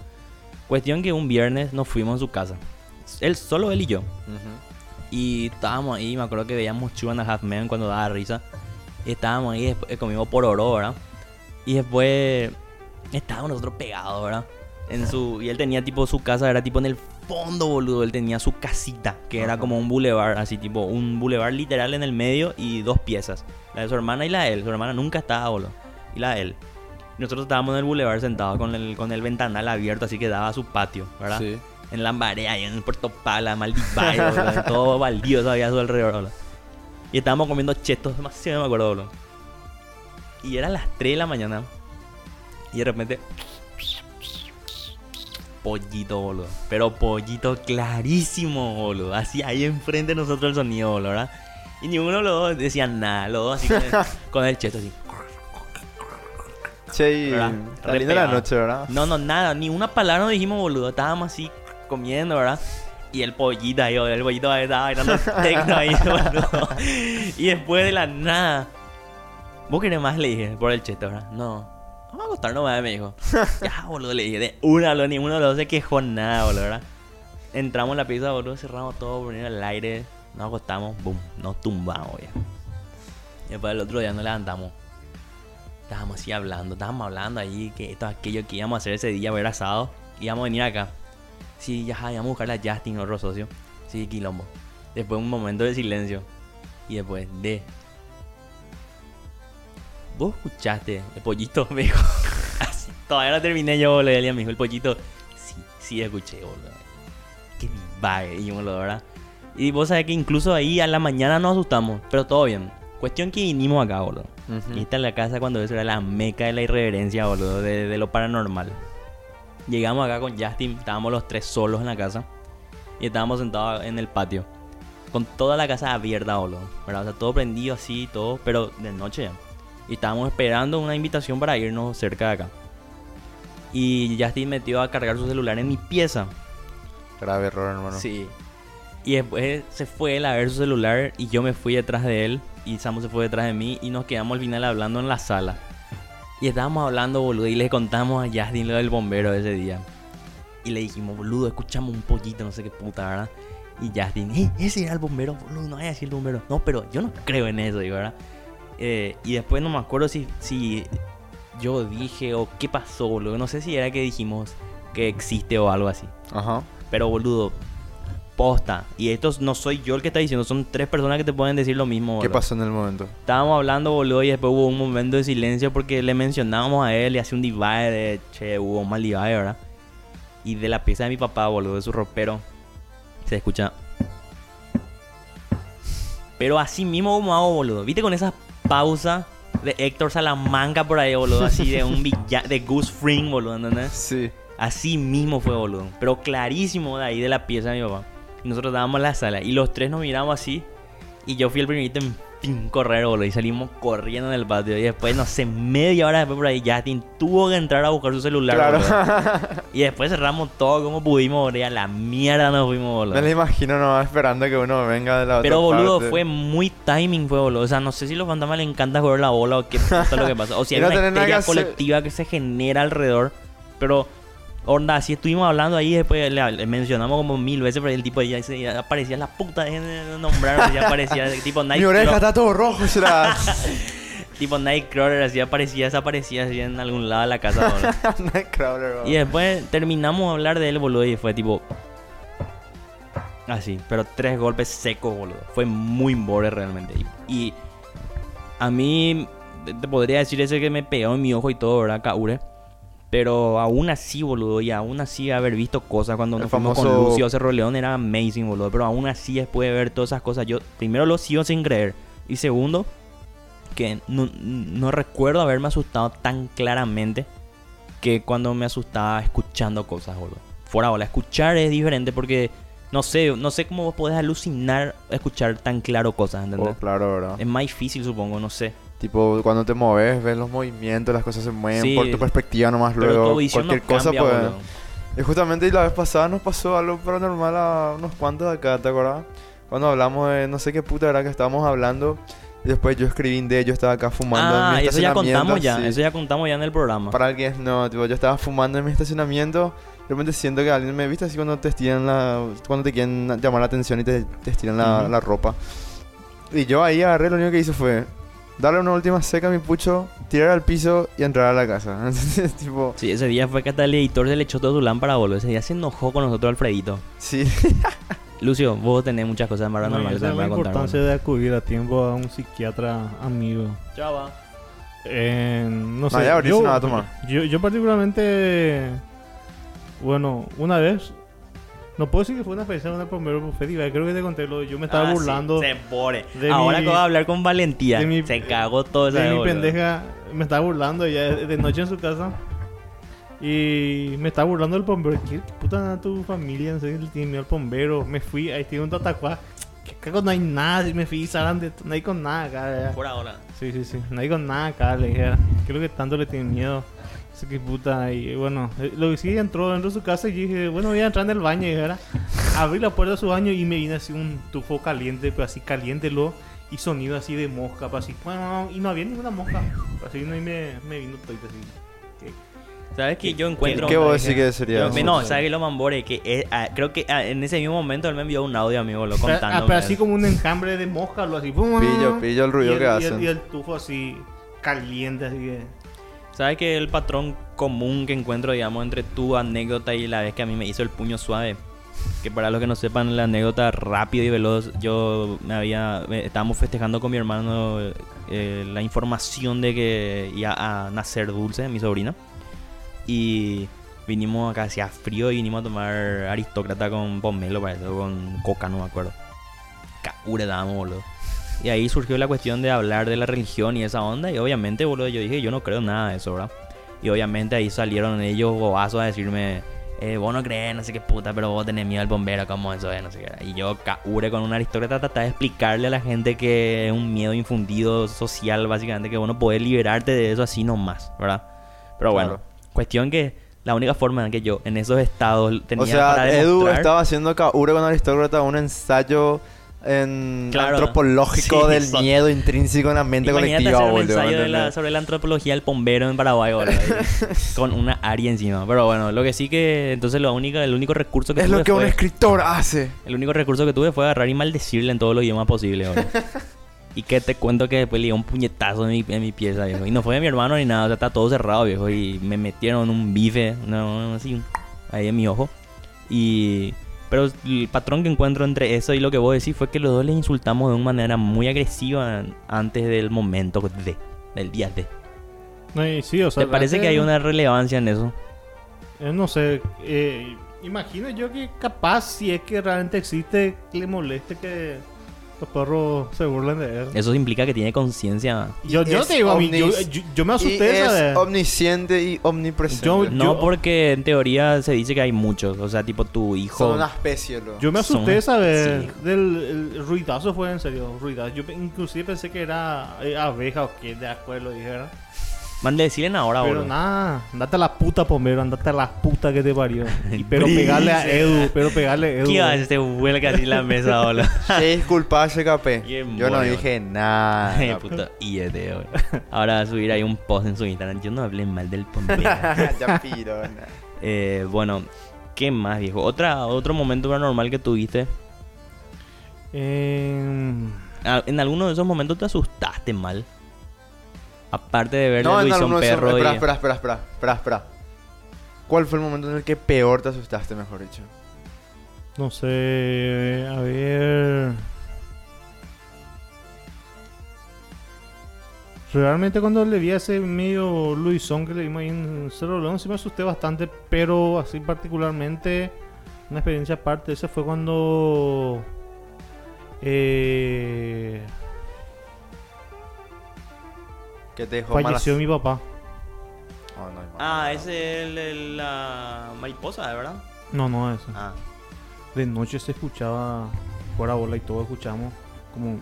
Cuestión que un viernes nos fuimos a su casa. Él, solo él y yo. Y estábamos ahí, me acuerdo que veíamos and a Half Men cuando daba risa. Y estábamos ahí, después comimos por oro, ¿verdad? Y después estábamos nosotros pegados, ¿verdad? En su, y él tenía tipo su casa, era tipo en el fondo, boludo. Él tenía su casita, que era como un boulevard, así tipo un boulevard literal en el medio y dos piezas. La de su hermana y la de él. Su hermana nunca estaba, boludo. Y la de él. Nosotros estábamos en el boulevard sentados con el, con el ventanal abierto, así que daba a su patio, ¿verdad? Sí. En Lambaré, en Puerto Pala, Maldivayo, todo baldío todavía a su alrededor, boludo. Y estábamos comiendo chetos, demasiado me acuerdo, boludo. Y eran las 3 de la mañana. Y de repente. Pollito, boludo. Pero pollito clarísimo, boludo. Así ahí enfrente de nosotros el sonido, boludo, ¿verdad? Y ninguno de los dos decía nada. Los dos así con el, con el cheto así. Che, y Re linda la noche, ¿verdad? No, no, nada, ni una palabra no dijimos, boludo. Estábamos así comiendo, ¿verdad? Y el pollito ahí, boludo, el pollito ahí estaba bailando tecno ahí, boludo. Y después de la nada. ¿Vos querés más? Le dije, por el cheto, ¿verdad? No. Vamos a acostarnos más, me dijo. Ya, boludo, le dije. De una, boludo, ni uno de los dos se quejó nada, boludo, ¿verdad? Entramos en la pieza, boludo, cerramos todo, ponemos al aire, nos acostamos, boom, nos tumbamos, ya. Y después el otro día nos levantamos. Estábamos así hablando, estábamos hablando ahí que esto, aquello que íbamos a hacer ese día, era sábado, íbamos a venir acá. Sí, ya, íbamos a buscar a Justin, otro socio. Sí, quilombo. Después un momento de silencio. Y después de... ¿Vos escuchaste el pollito? Me dijo. Así, todavía no terminé yo, boludo. Y me dijo, el pollito. Sí, sí escuché, boludo. Qué vague, y boludo, ¿verdad? Y vos sabés que incluso ahí a la mañana nos asustamos, pero todo bien. Cuestión que vinimos acá, boludo. Ujú. Y esta es la casa cuando eso era la meca de la irreverencia, boludo, de, de lo paranormal. Llegamos acá con Justin, estábamos los tres solos en la casa. Y estábamos sentados en el patio. Con toda la casa abierta, boludo. ¿verdad? O sea, todo prendido así, todo, pero de noche ya. Y estábamos esperando una invitación para irnos cerca de acá. Y Justin metió a cargar su celular en mi pieza. Grave error, hermano. Sí. Y después se fue él a ver su celular y yo me fui detrás de él y Samu se fue detrás de mí y nos quedamos al final hablando en la sala. Y estábamos hablando, boludo, y le contamos a Justin lo del bombero ese día. Y le dijimos, boludo, escuchamos un poquito, no sé qué puta, ¿verdad? Y Justin, "Ey, ese era el bombero, boludo, no hay así el bombero. No, pero yo no creo en eso, digo, ¿verdad? Eh, y después no me acuerdo si, si yo dije o qué pasó, boludo. No sé si era que dijimos que existe o algo así. Ajá. Pero boludo, posta. Y esto no soy yo el que está diciendo, son tres personas que te pueden decir lo mismo. ¿Qué pasó en el momento? Estábamos hablando, boludo, y después hubo un momento de silencio porque le mencionábamos a él y hacía un divide de, che, hubo un mal divide, ¿verdad? Y de la pieza de mi papá, boludo, de su ropero, se escucha... Pero así mismo como hago, boludo. ¿Viste con esa pausa de Héctor Salamanca por ahí, boludo? Así de un villano, de Goose Fring, boludo, ¿entendés? Sí. Así mismo fue, boludo. Pero clarísimo de ahí de la pieza de mi papá. Y nosotros estábamos en la sala. Y los tres nos miramos así. Y yo fui el primerito en fin correr, boludo. Y salimos corriendo en el patio. Y después, no sé, media hora después por ahí, Justin tuvo que entrar a buscar su celular, Claro. Y después cerramos todo como pudimos, boludo. Y a la mierda nos fuimos, boludo. Me lo imagino nomás esperando que uno venga de la otra Pero boludo, parte. fue muy timing, fue boludo. O sea, no sé si a los fantasmas les encanta jugar la bola o qué puta es lo que pasa. O si Y hay no una que histeria colectiva que se genera alrededor. Pero, onda, así estuvimos hablando ahí, después le, le mencionamos como mil veces, pero el tipo ya, se- ya aparecía la puta, dejen de nombrar, ya aparecía tipo Mi Nightcrawler, oreja está todo rojo, será. tipo Nightcrawler, así aparecía, desaparecía así en algún lado de la casa. Nightcrawler. Y después terminamos de hablar de él, boludo, y fue tipo. Así, pero tres golpes secos, boludo. Fue muy borde realmente. Y, y a mí te, te podría decir ese que me pegó en mi ojo y todo, ¿verdad? Kaure. Pero aún así, boludo, y aún así haber visto cosas cuando El nos fuimos con famoso- Lucio Cerro León era amazing, boludo. Pero aún así, después de ver todas esas cosas, yo primero lo sigo sin creer. Y segundo, que no, no recuerdo haberme asustado tan claramente que cuando me asustaba escuchando cosas, boludo. Fuera, bola, escuchar es diferente porque no sé, no sé cómo vos podés alucinar escuchar tan claro cosas, ¿entendés? Oh, claro, ¿verdad? Es más difícil, supongo, no sé. Tipo, cuando te moves, ves los movimientos, las cosas se mueven Sí. por tu perspectiva nomás Pero luego. tu Cualquier no cosa cambia, boludo. Y justamente la vez pasada nos pasó algo paranormal a unos cuantos de acá, ¿te acordás? Cuando hablamos de no sé qué puta era que estábamos hablando. Y después yo escribí de yo estaba acá fumando en Ah, mi eso ya contamos ya, sí. eso ya contamos ya en el programa. Para alguien no, tipo, yo estaba fumando en mi estacionamiento. De repente siento que alguien me viste así cuando te estiran la. Cuando te quieren llamar la atención y te, te estiran la, Ujú. la ropa. Y yo ahí agarré, lo único que hice fue darle una última seca a mi pucho, tirar al piso y entrar a la casa. Entonces, tipo, Sí, ese día fue que hasta el editor se le echó todo su lámpara, boludo. Ese día se enojó con nosotros Alfredito. sí. Lucio, vos tenés muchas cosas más No, y paranormales esa que es me la vas a contar. importancia de acudir a tiempo a un psiquiatra amigo. Chava. Eh, no sé. ya ahorita yo, va a tomar. Yo, yo particularmente, bueno, una vez, no puedo decir que fue una experiencia el bombero profética, creo que te conté lo, yo me estaba Ah, sí, burlando se pone. Ahora mi- que va a hablar con valentía. mi- se cagó todo esa de mi pendeja, me estaba burlando ella de noche en su casa. Y me estaba burlando del bombero. ¿Qué puta tu familia? No sé, le tiene miedo al bombero. Me fui, ahí tiene un tatacuá. ¿Qué cago? No hay nada. Y me fui, de no hay con nada acá. Por ahora. Sí, sí, sí. No hay con nada acá, le dije. Creo que tanto le tiene miedo. Así que puta. Y bueno, eh, lo que sí entró dentro de su casa y dije, bueno, voy a entrar en el baño. Y era, abrí la puerta de su baño y me vino así un tufo caliente, pero así caliente lo. Y sonido así de mosca, pero así. Bueno, y no había ninguna mosca. Así no, y me, me vino todo así. ¿Qué? ¿Sabes que yo encuentro? ¿Qué vos decís que sería? Yo- eso? no, ¿sabes que lo mambore? Que es- ah, creo que ah, en ese mismo momento él me envió un audio, amigo, lo ah, contando. pero así como un enjambre de mosca, lo así. ¡pum! Pillo, pillo el ruido y que y hacen. y el tufo así caliente, así que. ¿Sabes que el patrón común que encuentro, digamos, entre tu anécdota y la vez que a mí me hizo el puño suave? Que para los que no sepan la anécdota rápido y veloz, yo me había. estábamos festejando con mi hermano eh, la información de que iba a nacer Dulce, mi sobrina. Y vinimos acá, hacía frío y vinimos a tomar aristócrata con pomelo, parece, o con coca, no me acuerdo. Kaure dábamos, boludo. Y ahí surgió la cuestión de hablar de la religión y esa onda. Y obviamente, boludo, yo dije, yo no creo nada de eso, ¿verdad? Y obviamente ahí salieron ellos bobazos a decirme, eh, vos no crees, no sé qué puta, pero vos tenés miedo al bombero, como eso es, no sé qué. Y yo, caure con un aristócrata, trataba de explicarle a la gente que es un miedo infundido social, básicamente, que vos no podés liberarte de eso así nomás, ¿verdad? Pero bueno, Claro. cuestión que la única forma en que yo en esos estados tenía O sea, para Edu estaba haciendo Kaure con Aristócrata un ensayo en Claro. antropológico Sí, del son- miedo intrínseco en la mente Imagínate colectiva, hacer un boludo. ensayo de la- ¿entendés? sobre la antropología del bombero en Paraguay, boludo, con una Ari encima. Pero bueno, lo que sí que entonces lo único, el único recurso que Es tuve lo que un fue, escritor hace. el único recurso que tuve fue agarrar y maldecirle en todos los idiomas posibles. Y que te cuento que después le dio un puñetazo en mi, en mi pieza, viejo. Y no fue de mi hermano ni nada, o sea, está todo cerrado, viejo. Y me metieron un bife, no, así, ahí en mi ojo. Y... Pero el patrón que encuentro entre eso y lo que vos decís fue que los dos les insultamos de una manera muy agresiva antes del momento de, del día de. No, y sí, o sea, ¿Te parece que hay una relevancia en eso? Eh, no sé, eh, imagino yo que capaz si es que realmente existe que le moleste que los perros se burlen de él. Eso implica que tiene conciencia. Yo, yo te digo, a mí, yo, omnis- yo- yo me Y asusté, es ¿sabes? omnisciente y omnipresente. Yo- No porque en teoría se dice que hay muchos. O sea, tipo tu hijo. Son una especie, lo. Yo me asusté, Son- ¿sabes? sí. Del el ruidazo fue en serio, ruidazo. Yo inclusive pensé que era eh, abeja o que de acuerdo dijera. Mande decirle ahora, Pero boludo. nada, andate a la puta pomero, andate a la puta que te parió. Y- pero pegarle a Edu, pero pegarle a Edu. ¿Qué iba a hacer este huelga así la mesa, boludo? Sí, disculpa. Bien Yo no dije nada. Ay, puto IET, boludo. Ahora va a subir ahí un post en su Instagram. Yo no hablé mal del bombero. ya piro. nah. Eh, bueno, ¿qué más, viejo? Otra, otro momento paranormal que tuviste. Em, Ah, ¿En alguno de esos momentos te asustaste mal? Aparte de ver No, alguno de esos- Perro y... Espera, espera, espera, espera, espera, espera. ¿Cuál fue el momento en el que peor te asustaste, mejor dicho? no sé, a ver. Realmente cuando le vi a ese medio Luisón que le vimos ahí en Cerro León, sí me asusté bastante, pero así particularmente, una experiencia aparte, ese fue cuando... eh, Que te dejó falleció malas- mi papá. Ah, no. Ah, ese es el, el- la mariposa, ¿verdad? No, no, eso. Ah. De noche se escuchaba fuera bola y todos escuchamos como...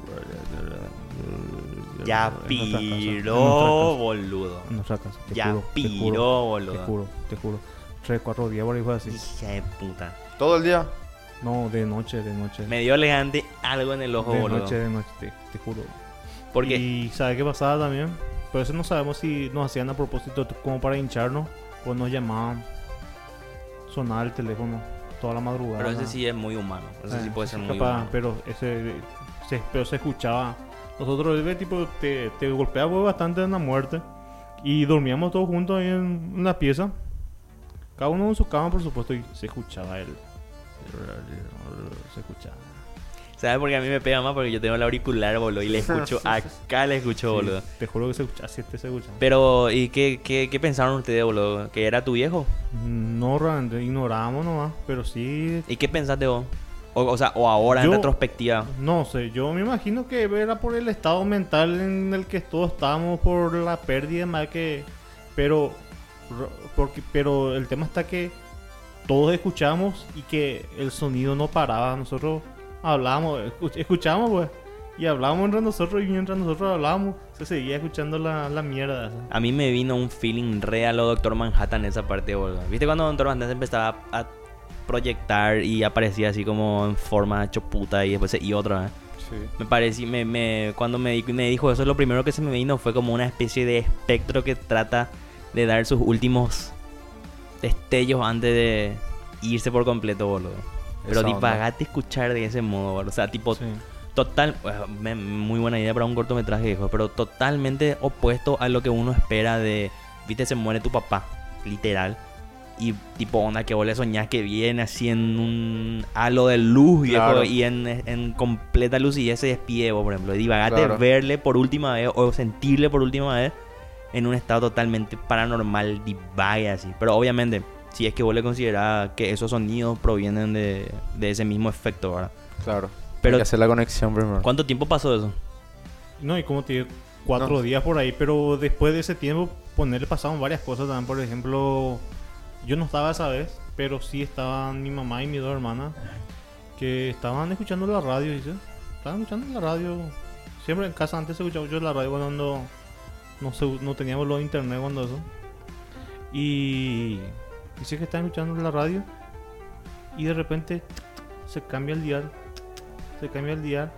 Ya piró, boludo. En nuestra casa, te Ya juro, te piró, juro, te boludo. juro, te juro. Tres, cuatro días por ahí fue así. Hija de puta. Todo el día. No, de noche, de noche. Me dio elegante algo en el ojo, de boludo. noche, de noche, te, te juro. Porque Y ¿sabe qué pasaba también? Pero eso no sabemos si nos hacían a propósito como para hincharnos o nos llamaban. Sonaba el teléfono toda la madrugada. pero ese sí es muy humano. Ese sí Eh, puede ser muy capaz, humano. Pero ese se, pero se escuchaba. Nosotros el tipo te, te golpeaba bastante en la muerte. Y dormíamos todos juntos ahí en una pieza. Cada uno en su cama, por supuesto, y se escuchaba él. Se escuchaba. ¿Sabes por qué a mí me pega más? Porque yo tengo el auricular, boludo. Y le escucho, acá le escucho, Sí, boludo. te juro que se escuchaba, así te se escuchaba. Pero, ¿y qué, qué, qué pensaron ustedes, boludo? ¿Que era tu viejo? No, realmente ignorábamos nomás, pero sí. ¿Y qué pensaste vos? O, o sea, o ahora en retrospectiva. No sé, yo me imagino que era por el estado mental en el que todos estábamos, por la pérdida más que. Pero. ro- Porque, pero el tema está que todos escuchamos y que el sonido no paraba. Nosotros hablábamos, escuch- escuchábamos, pues. Y hablábamos entre nosotros y mientras nosotros hablábamos, se seguía escuchando la, la mierda. A mí me vino un feeling re a lo Doctor Manhattan esa parte, boludo. ¿Viste cuando Doctor Manhattan empezaba a proyectar y aparecía así como en forma choputa y después se- y otra vez? Sí. Me pareció, me, me, cuando me, me dijo eso, lo primero que se me vino fue como una especie de espectro que trata de dar sus últimos destellos antes de irse por completo, boludo. Pero divagate escuchar de ese modo. O sea, tipo, Sí. total, me- muy buena idea para un cortometraje, viejo, pero totalmente opuesto a lo que uno espera de, viste, se muere tu papá, literal. Y tipo onda que vos le soñás que viene así en un halo de luz, viejo, Claro. y en, en completa lucidez se despide, vos, por ejemplo. Y divagate Claro. verle por última vez o sentirle por última vez en un estado totalmente paranormal, divague así. Pero obviamente, si es que vos le considerás que esos sonidos provienen de, de ese mismo efecto, ¿verdad? Claro. Pero- Hay que hacer la conexión primero. ¿Cuánto tiempo pasó eso? No, y como te digo, cuatro No. días por ahí, pero después de ese tiempo, ponerle pasaron varias cosas también. Por ejemplo, yo no estaba esa vez, pero sí estaban mi mamá y mis dos hermanas que estaban escuchando la radio, dice. Estaban escuchando la radio. Siempre en casa antes se escuchaba mucho la radio cuando no, se- no teníamos los internet cuando eso. Y dice que estaban escuchando la radio y de repente se cambia el dial. Se cambia el dial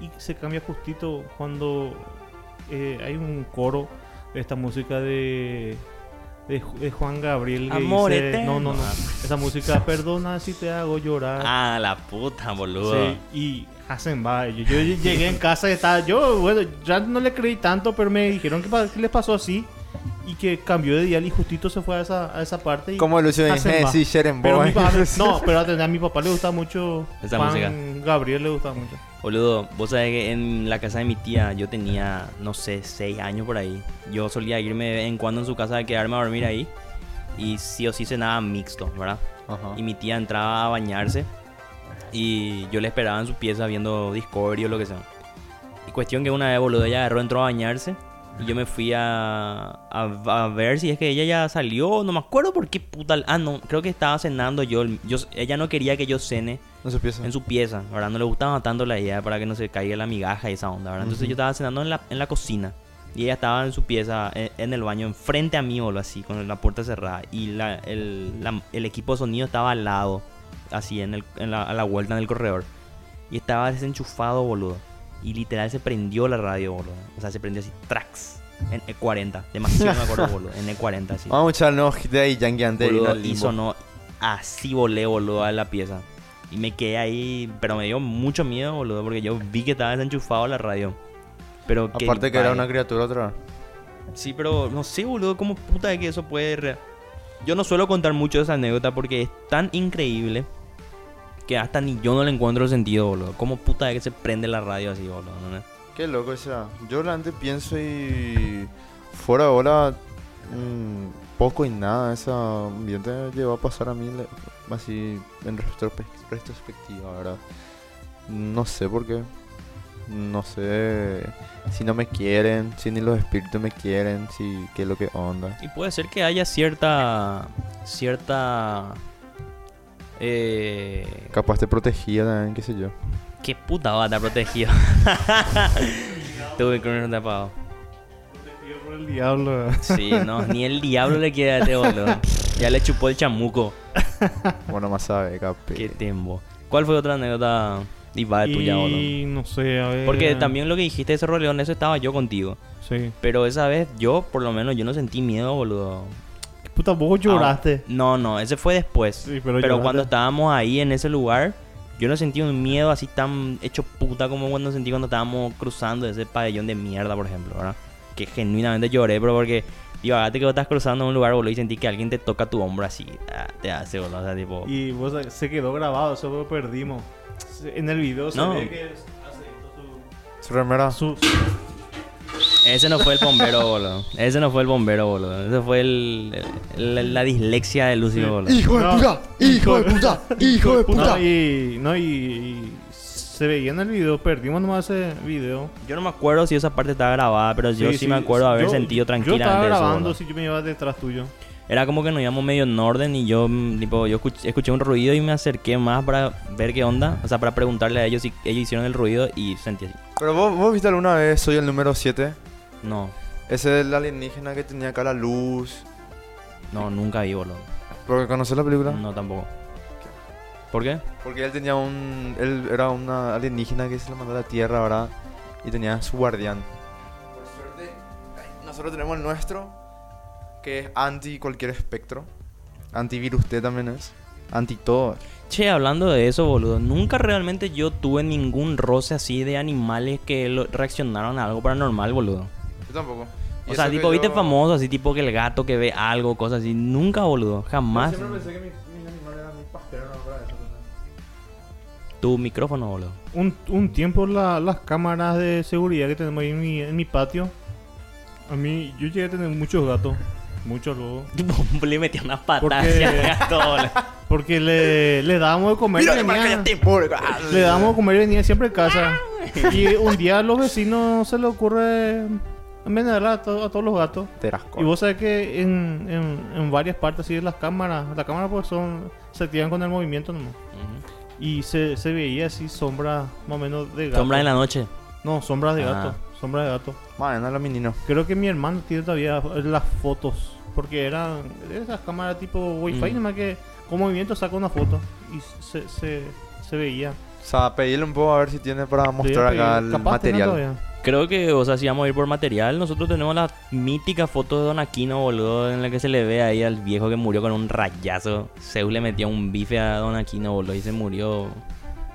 y se cambia justito cuando eh, hay un coro de esta música de, de, Ju- de Juan Gabriel que Amor dice, eterno. no no no esa música perdona si te hago llorar Ah, la puta, boludo. Sí, y hacen va yo, yo llegué en casa y estaba yo bueno ya no le creí tanto pero me dijeron que les pasó así y que cambió de dial y justito se fue a esa, a esa parte y Como Lucio. Messi, Sharon pero mi papá, no, pero a mi papá le gusta mucho Esa Juan música. Gabriel le gusta mucho. Boludo, vos sabés que en la casa de mi tía yo tenía, no sé, 6 años por ahí. Yo solía irme de vez en cuando en su casa a quedarme a dormir ahí. Y sí o sí cenaba mixto, ¿verdad? Ajá. Y mi tía entraba a bañarse. Y yo le esperaba en su pieza viendo Discovery o lo que sea. Y cuestión que una vez, boludo, ella agarró, entró a bañarse. Y yo me fui a, a, a ver si es que ella ya salió. No me acuerdo por qué puta. Ah, no, creo que estaba cenando yo. yo ella no quería que yo cene No se piensa. en su pieza, ¿verdad? No le gustaba tanto la idea para que no se caiga la migaja y esa onda, ¿verdad? Entonces yo estaba cenando en la, en la cocina y ella estaba en su pieza, en, en el baño, enfrente a mí, o así, con la puerta cerrada. Y la, el, la- el equipo de sonido estaba al lado, así, en, el, en la, a la vuelta en el corredor. Y estaba desenchufado, boludo. Y literal se prendió la radio, boludo. O sea, se prendió así, tracks, en E40. Demasiado me acuerdo, boludo, en E40, así. Vamos a echar hit de ahí, Yankee antes y sonó así volé, boludo, a la pieza. Y me quedé ahí, pero me dio mucho miedo, boludo, porque yo vi que estaba desenchufado la radio. Pero que Aparte que era una criatura otra. Sí, pero no sé, boludo, cómo puta de que eso puede... re- Yo no suelo contar mucho esa anécdota porque es tan increíble que hasta ni yo no le encuentro sentido, boludo. Cómo puta de que se prende la radio así, boludo. ¿no? Qué loco esa. Yo realmente pienso y fuera ahora mm, poco y nada ese ambiente llegó a pasar a mí así en retrospe- retrospectiva, ¿verdad? No sé por qué. No sé si no me quieren, si ni los espíritus me quieren, si qué es lo que onda. Y puede ser que haya cierta. cierta. Eh, Capaz te protegía también, qué sé yo. ¿Qué puta va a estar protegido? Tuve con un tapado. Protegido por el diablo. Sí, no, ni el diablo le quiere a este boludo. Ya le chupó el chamuco. Bueno, más sabe, capi. Qué tembo. ¿Cuál fue otra anécdota diva de tuya, boludo? Y no sé, a ver. Porque también lo que dijiste de ese roleón, eso estaba yo contigo. Sí. Pero esa vez yo, por lo menos, yo no sentí miedo, boludo. ¿Qué puta vos lloraste? Ah, no, no, ese fue después. Sí, pero pero cuando estábamos ahí en ese lugar, yo no sentí un miedo así tan hecho puta como cuando sentí cuando estábamos cruzando ese pabellón de mierda, por ejemplo, ¿verdad? Que genuinamente lloré, pero porque, digo, hágate que vos estás cruzando un lugar, boludo, y sentí que alguien te toca tu hombro así. ah, te hace, boludo, o sea, tipo... Y vos sabés, se quedó grabado, eso lo perdimos. En el video se No. ve que hace esto Su remera. su, su- Ese no fue el bombero, boludo. Ese no fue el bombero, boludo. Ese fue el, el- la dislexia de Lucio, boludo. ¡Hijo No. de puta! ¡Hijo de puta! ¡Hijo de puta! No, y, no, y, y se veía en el video, perdimos nomás ese video. Yo no me acuerdo si esa parte estaba grabada, pero yo sí, me acuerdo haber yo- sentido Yo estaba tranquilamente eso, grabando boludo. si yo me iba detrás tuyo. Era como que nos íbamos medio en orden y yo, mm, tipo, yo escuché, escuché un ruido y me acerqué más para ver qué onda. O sea, para preguntarle a ellos si ellos hicieron el ruido y sentí así. Pero vos, vos viste alguna vez Soy el número 7. No, Ese del alienígena que tenía acá la luz. no, nunca vi, boludo. ¿Porque conoces la película? No, tampoco. ¿Por qué? Porque él tenía un. Él era una alienígena que se le mandó a la Tierra, ¿verdad? Y tenía su guardián. Por suerte, nosotros tenemos el nuestro, que es anti cualquier espectro. Antivirus T también es. Anti todo. Che, hablando de eso, boludo, nunca realmente yo tuve ningún roce así de animales que reaccionaron a algo paranormal, boludo. Yo tampoco. Y O sea, tipo, viste yo- famoso, así tipo que el gato que ve algo, cosas así. Nunca, boludo, jamás. Yo siempre pensé que mis, mis animales eran mis pasteros, no para eso. Tu micrófono, boludo. Un, un tiempo la- las cámaras de seguridad que tenemos ahí en mi, en mi patio. A mí, yo llegué a tener muchos gatos. Muchos luego. Le metí unas patas Porque-. Porque le, le dábamos de comer. Mira, venía- marca tiempo. le dábamos de comer y venía siempre a casa. Y un día a los vecinos se le ocurre envenenar a, to- a todos los gatos. Y vos sabés que en, en, en varias partes así de las cámaras, las cámaras pues son, se activan con el movimiento nomás. Ujú. Y se, se veía así sombra más o menos de gato. Sombra en la noche. No, sombras de Ah. gato. Sombras de gato. Bueno, los meninos. Creo que mi hermano tiene todavía las fotos. Porque eran esas cámaras tipo wifi, Mm. nomás que con movimiento saca una foto. Y se, se, se veía. O sea, pedirle un poco a ver si tiene para mostrar acá el material. Creo que, o sea, si vamos a ir por material, nosotros tenemos la mítica foto de Don Aquino, boludo, en la que se le ve ahí al viejo que murió con un rayazo. Zeus le metió un bife a Don Aquino, boludo, y se murió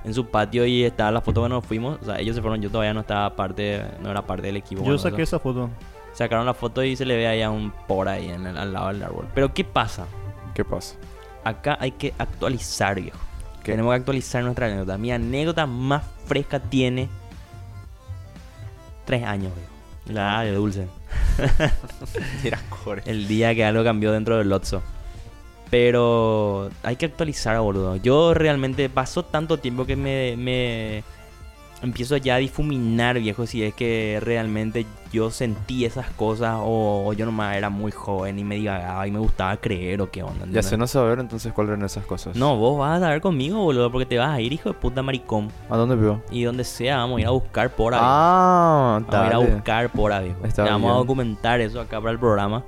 en su patio y estaba la foto que nos fuimos. O sea, ellos se fueron, yo todavía no estaba parte, no era parte del equipo. Yo saqué esa foto. Sacaron la foto y se le ve ahí a un por ahí en el- al lado del árbol. Pero ¿qué pasa? ¿Qué pasa? Acá hay que actualizar, viejo. ¿Qué? Tenemos que actualizar nuestra anécdota. Mi anécdota más fresca tiene tres años, viejo. La edad de Dulce. El día que algo cambió dentro del Lotso. Pero hay que actualizar, boludo. Yo realmente pasó tanto tiempo que me, me empiezo ya a difuminar, viejo, si es que realmente yo sentí esas cosas o, o yo nomás era muy joven y me divagaba y me gustaba creer o qué onda. Ya sé no saber entonces cuáles eran esas cosas. No, vos vas a saber conmigo, boludo, porque te vas a ir, hijo de puta maricón. ¿A dónde veo? Y donde sea, vamos a ir a buscar por ahí. Ah, vamos a ir a buscar por ahí, vamos a documentar eso acá para el programa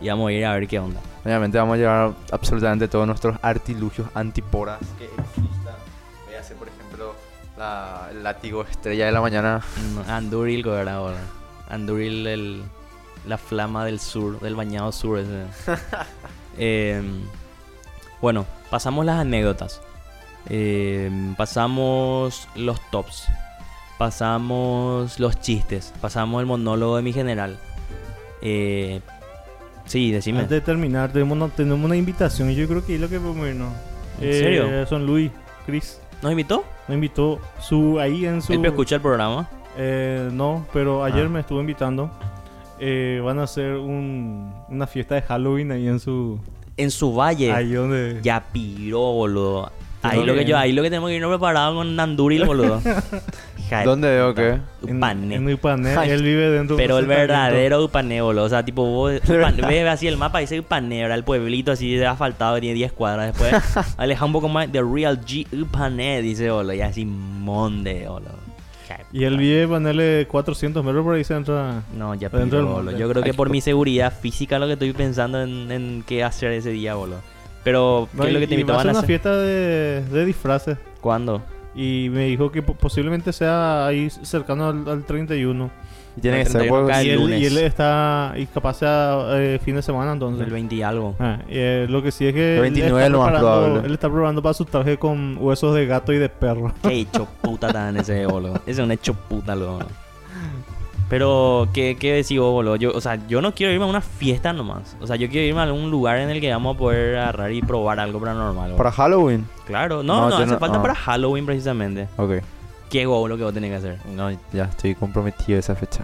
y vamos a ir a ver qué onda. Obviamente vamos a llevar absolutamente todos nuestros artilugios antiporas que existan. El látigo estrella de la mañana. Anduril, boludo? Anduril, el, la flama del sur, del bañado sur. Ese. Em, bueno, pasamos las anécdotas. Em, pasamos los tops. Pasamos los chistes. Pasamos el monólogo de mi general. Eh, sí, decime. Antes de terminar, tenemos una, tenemos una invitación y yo creo que es lo que podemos irnos. ¿En serio? Eh, Son Luis, Chris. ¿Nos invitó? Me invitó su, ahí en su... Él escucha el programa. Eh, no, pero ayer me estuvo invitando. Eh, van a hacer un, una fiesta de Halloween ahí en su... En su valle. Ahí donde... Ya piró, boludo. Ahí Pero lo que yo, ahí lo que tenemos que irnos preparados con Nanduril, boludo. Hija de ¿Dónde veo qué? Upané. en Upané. Ay. Él vive dentro de Pero el verdadero Upané, boludo. O sea, tipo, vos ves así el mapa y dice Upané, ¿verdad? El pueblito así asfaltado tiene 10 cuadras. Después aleja un poco más de Real G Upané, dice, boludo. Y así monde, boludo. Y él vive, ponerle 400 metros por ahí se entra. No, ya boludo. monte. Yo creo que por mi seguridad física lo que estoy pensando en, en qué hacer ese día, boludo. Pero, ¿qué es lo que te y a invitaban a una hacer? fiesta de, de disfraces. ¿Cuándo? Y me dijo que po- posiblemente sea ahí cercano al, al 31. Y tiene que ser 31 cae Y el él, lunes. y él está. Y capaz sea eh, fin de semana entonces. El 20 y algo. Ah, eh, lo que sí es que. El él 29 está es lo más probable. Él está probando para su traje con huesos de gato y de perro. Qué hecho puta tan ese boludo. Ese es un hecho puta, boludo. Pero, ¿qué, qué decís vos, boludo? Yo, o sea, yo no quiero irme a una fiesta nomás. O sea, yo quiero irme a algún lugar en el que vamos a poder agarrar y probar algo paranormal. boludo. Para Halloween. Claro, no, No, no, hace no- falta ah. para Halloween precisamente. Ok. ¿Qué lo que vos tenés que hacer? No, ya estoy comprometido a esa fecha.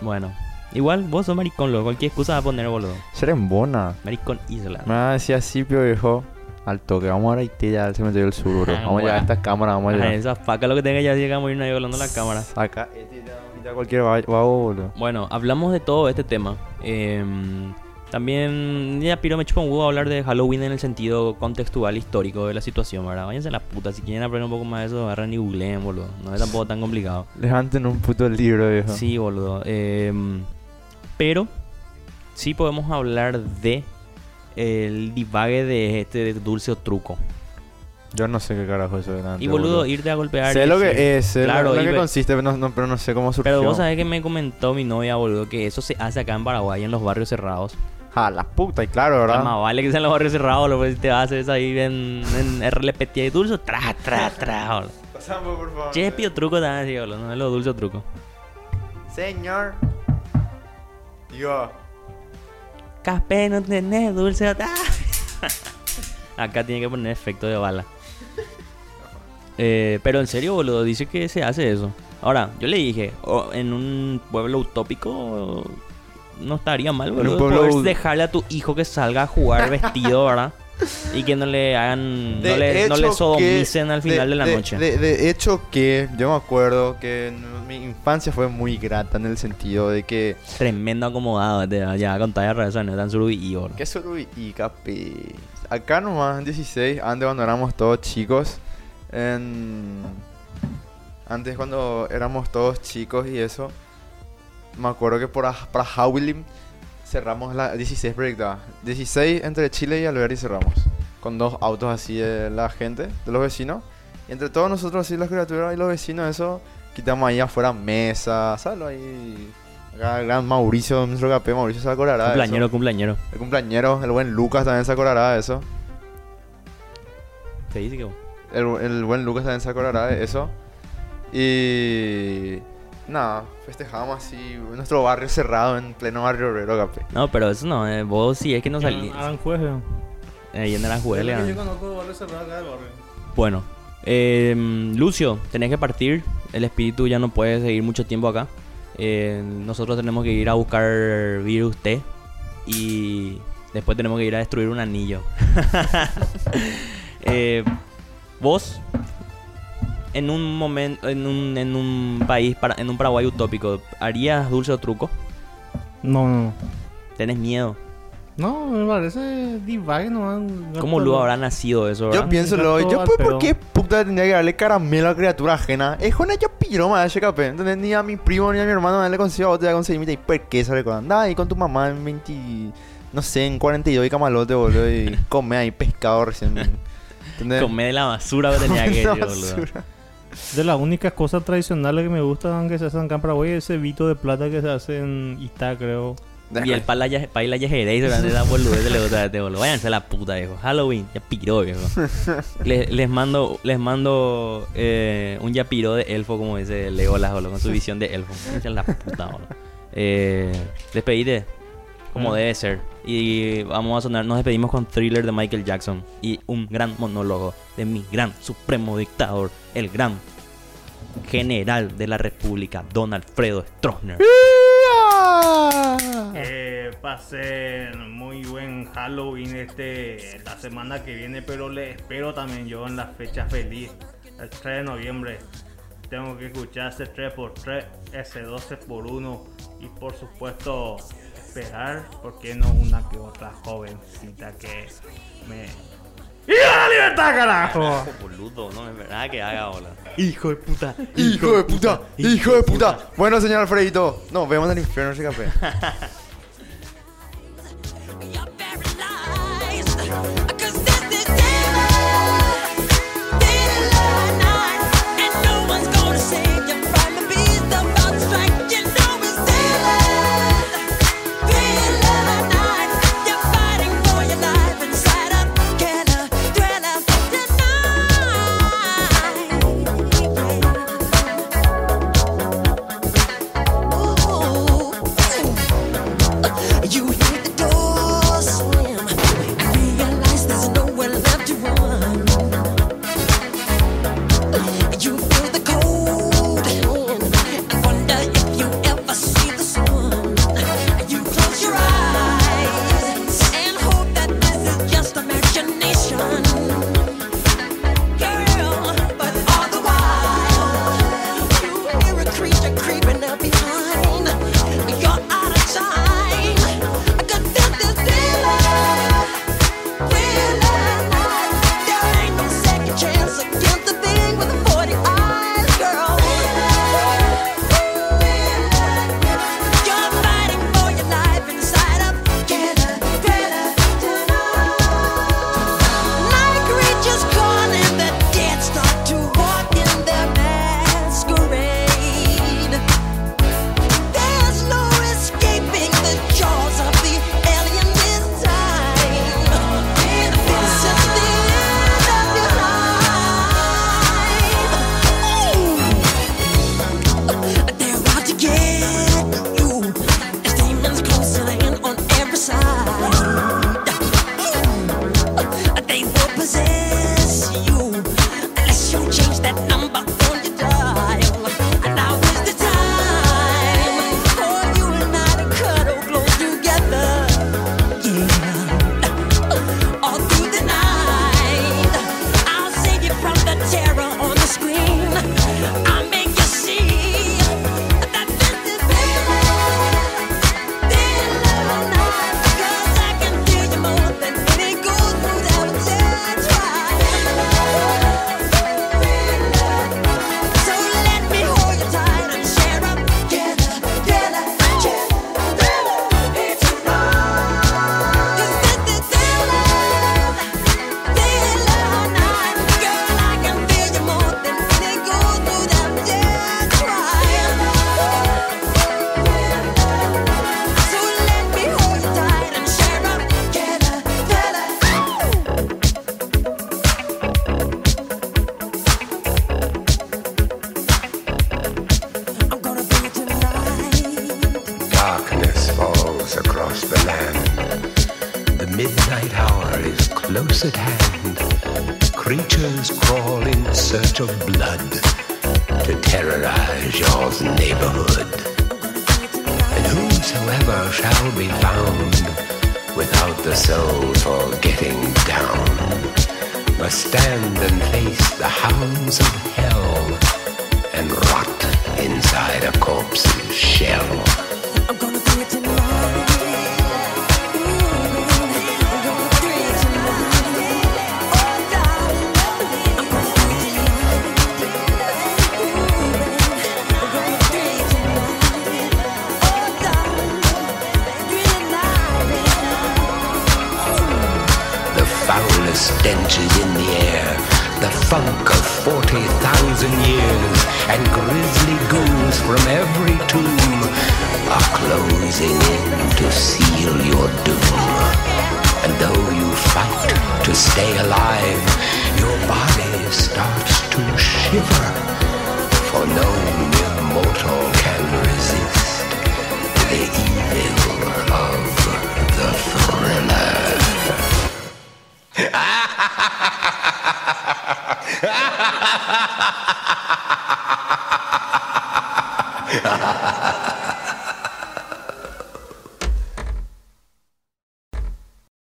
Bueno, igual vos sos maricón, loco. Cualquier excusa va a poner, boludo. Ser en Bona. Maricón Isla. Me va a decir así, pio viejo. Al toque, vamos a Haití ya al cementerio del sur, bro. Ah, Vamos ya a esta cámara, vamos allá. esa faca lo que tenga ya llegamos a irnos ahí hablando a la cámara. Acá, este ya vamos a invitar a cualquier boludo. Bueno, hablamos de todo este tema. Em, también ya Piro me chupa un huevo hablar de Halloween en el sentido contextual histórico de la situación, ¿verdad? Váyanse a la puta. Si quieren aprender un poco más de eso, agarran y googleen, boludo. No es tampoco tan complicado. Levanten un puto libro, viejo. Sí, boludo. Em, pero sí podemos hablar de el divague de este dulce o truco. Yo no sé qué carajo es eso delante. Y boludo, irte a golpear. Sé lo que es, sé Claro, lo, lo que ve- consiste, pero no, no- pero no sé cómo surgió. Pero vos sabés que me comentó mi novia, boludo, que eso se hace acá en Paraguay, en los barrios cerrados. Ah, la puta, y claro, ¿verdad? Más vale que sean los barrios cerrados, lo pues te haces ahí en, en RLPT y dulce, tra, tra, tra, boludo. Pasamos, por favor. Che, pío truco también así, boludo, no es lo dulce o truco. Señor. Digo, Café no tenés dulce. Acá tiene que poner efecto de bala. Eh, pero en serio, boludo, dice que se hace eso. Ahora, yo le dije, oh, en un pueblo utópico no estaría mal, boludo. pueblo dejarle a tu hijo que salga a jugar vestido, ¿verdad? Y que no le hagan, no le, no le sodomicen que- al final de, la de- noche. De, hecho que yo me acuerdo que mi infancia fue muy grata en el sentido de que... Tremendo acomodado, ya con talla razón, tan boludo. ¿Qué y capi? Acá nomás en 16, antes cuando éramos todos chicos, en... Antes cuando éramos todos chicos y eso, me acuerdo que por, para Howling cerramos la 16 proyectada. 16 entre Chile y Alberti cerramos. Con dos autos así de la gente, de los vecinos. Y entre todos nosotros así, las criaturas y los vecinos, eso, quitamos ahí afuera mesas, ¿sabes? Ahí... Acá el gran Mauricio, nuestro capé, Mauricio se acordará de eso. Cumpleañero, cumpleañero. El cumpleañero, el buen Lucas también se acordará de eso. Te dice que El, el buen Lucas también se acordará de eso. Y. Nada, festejamos así nuestro barrio cerrado en pleno barrio obrero, cape. No, pero eso no, eh, vos sí es que no salís. Aranjuez, eh. Ahí en Aranjuez, que ah. Yo conozco barrio cerrado acá del barrio. Bueno, eh, Lucio, tenés que partir. El espíritu ya no puede seguir mucho tiempo acá. Eh, nosotros tenemos que ir a buscar virus T. Y después tenemos que ir a destruir un anillo. Eh, vos, en un momento, en un, en un país, para, en un Paraguay utópico, ¿harías dulce o truco? No, no, no. ¿Tenés miedo? No, me parece divague nomás. ¿Cómo luego habrá nacido eso, Yo verdad? pienso luego, yo pues, ¿por qué puta tendría que darle caramelo a criatura ajena? Es una yo piro más ese capé. ¿Entendés? Ni a mi primo ni a mi hermano le consigo a vos te voy a conseguir y por qué sale con anda ahí con tu mamá en 20. No sé, en 42 y camalote, boludo. Y come ahí pescado recién. ¿Entendés? Comé de la basura que tenía que boludo. basura. De las únicas cosas tradicionales que me gustan que se hacen acá en Paraguay es ese vito de plata que se hace en Itá, creo. Y el paila paila yajeré y se le gusta este boludo. Váyanse a la puta, viejo. Halloween, ya piró, viejo. les, les mando, les mando eh, un yapiro de elfo, como dice Legolas, boludo, con su visión de elfo. Váyanse a la puta, boludo. Eh, despedite, como Mm. debe ser. Y vamos a sonar, nos despedimos con Thriller de Michael Jackson y un gran monólogo de mi gran supremo dictador, el gran general de la República, Don Alfredo Stroessner. Eh, pasen muy buen Halloween este la semana que viene, pero le espero también yo en la fecha feliz, el 3 de noviembre. Tengo que escuchar este ese 3x3, ese 12x1 y por supuesto esperar, ¿por qué no una que otra jovencita que me... ¡Viva la libertad, carajo! Boludo, no es verdad que haga hola. Hijo de puta. Hijo de puta. Hijo de puta. Bueno, señor Alfredito, nos vemos en el infierno ese café.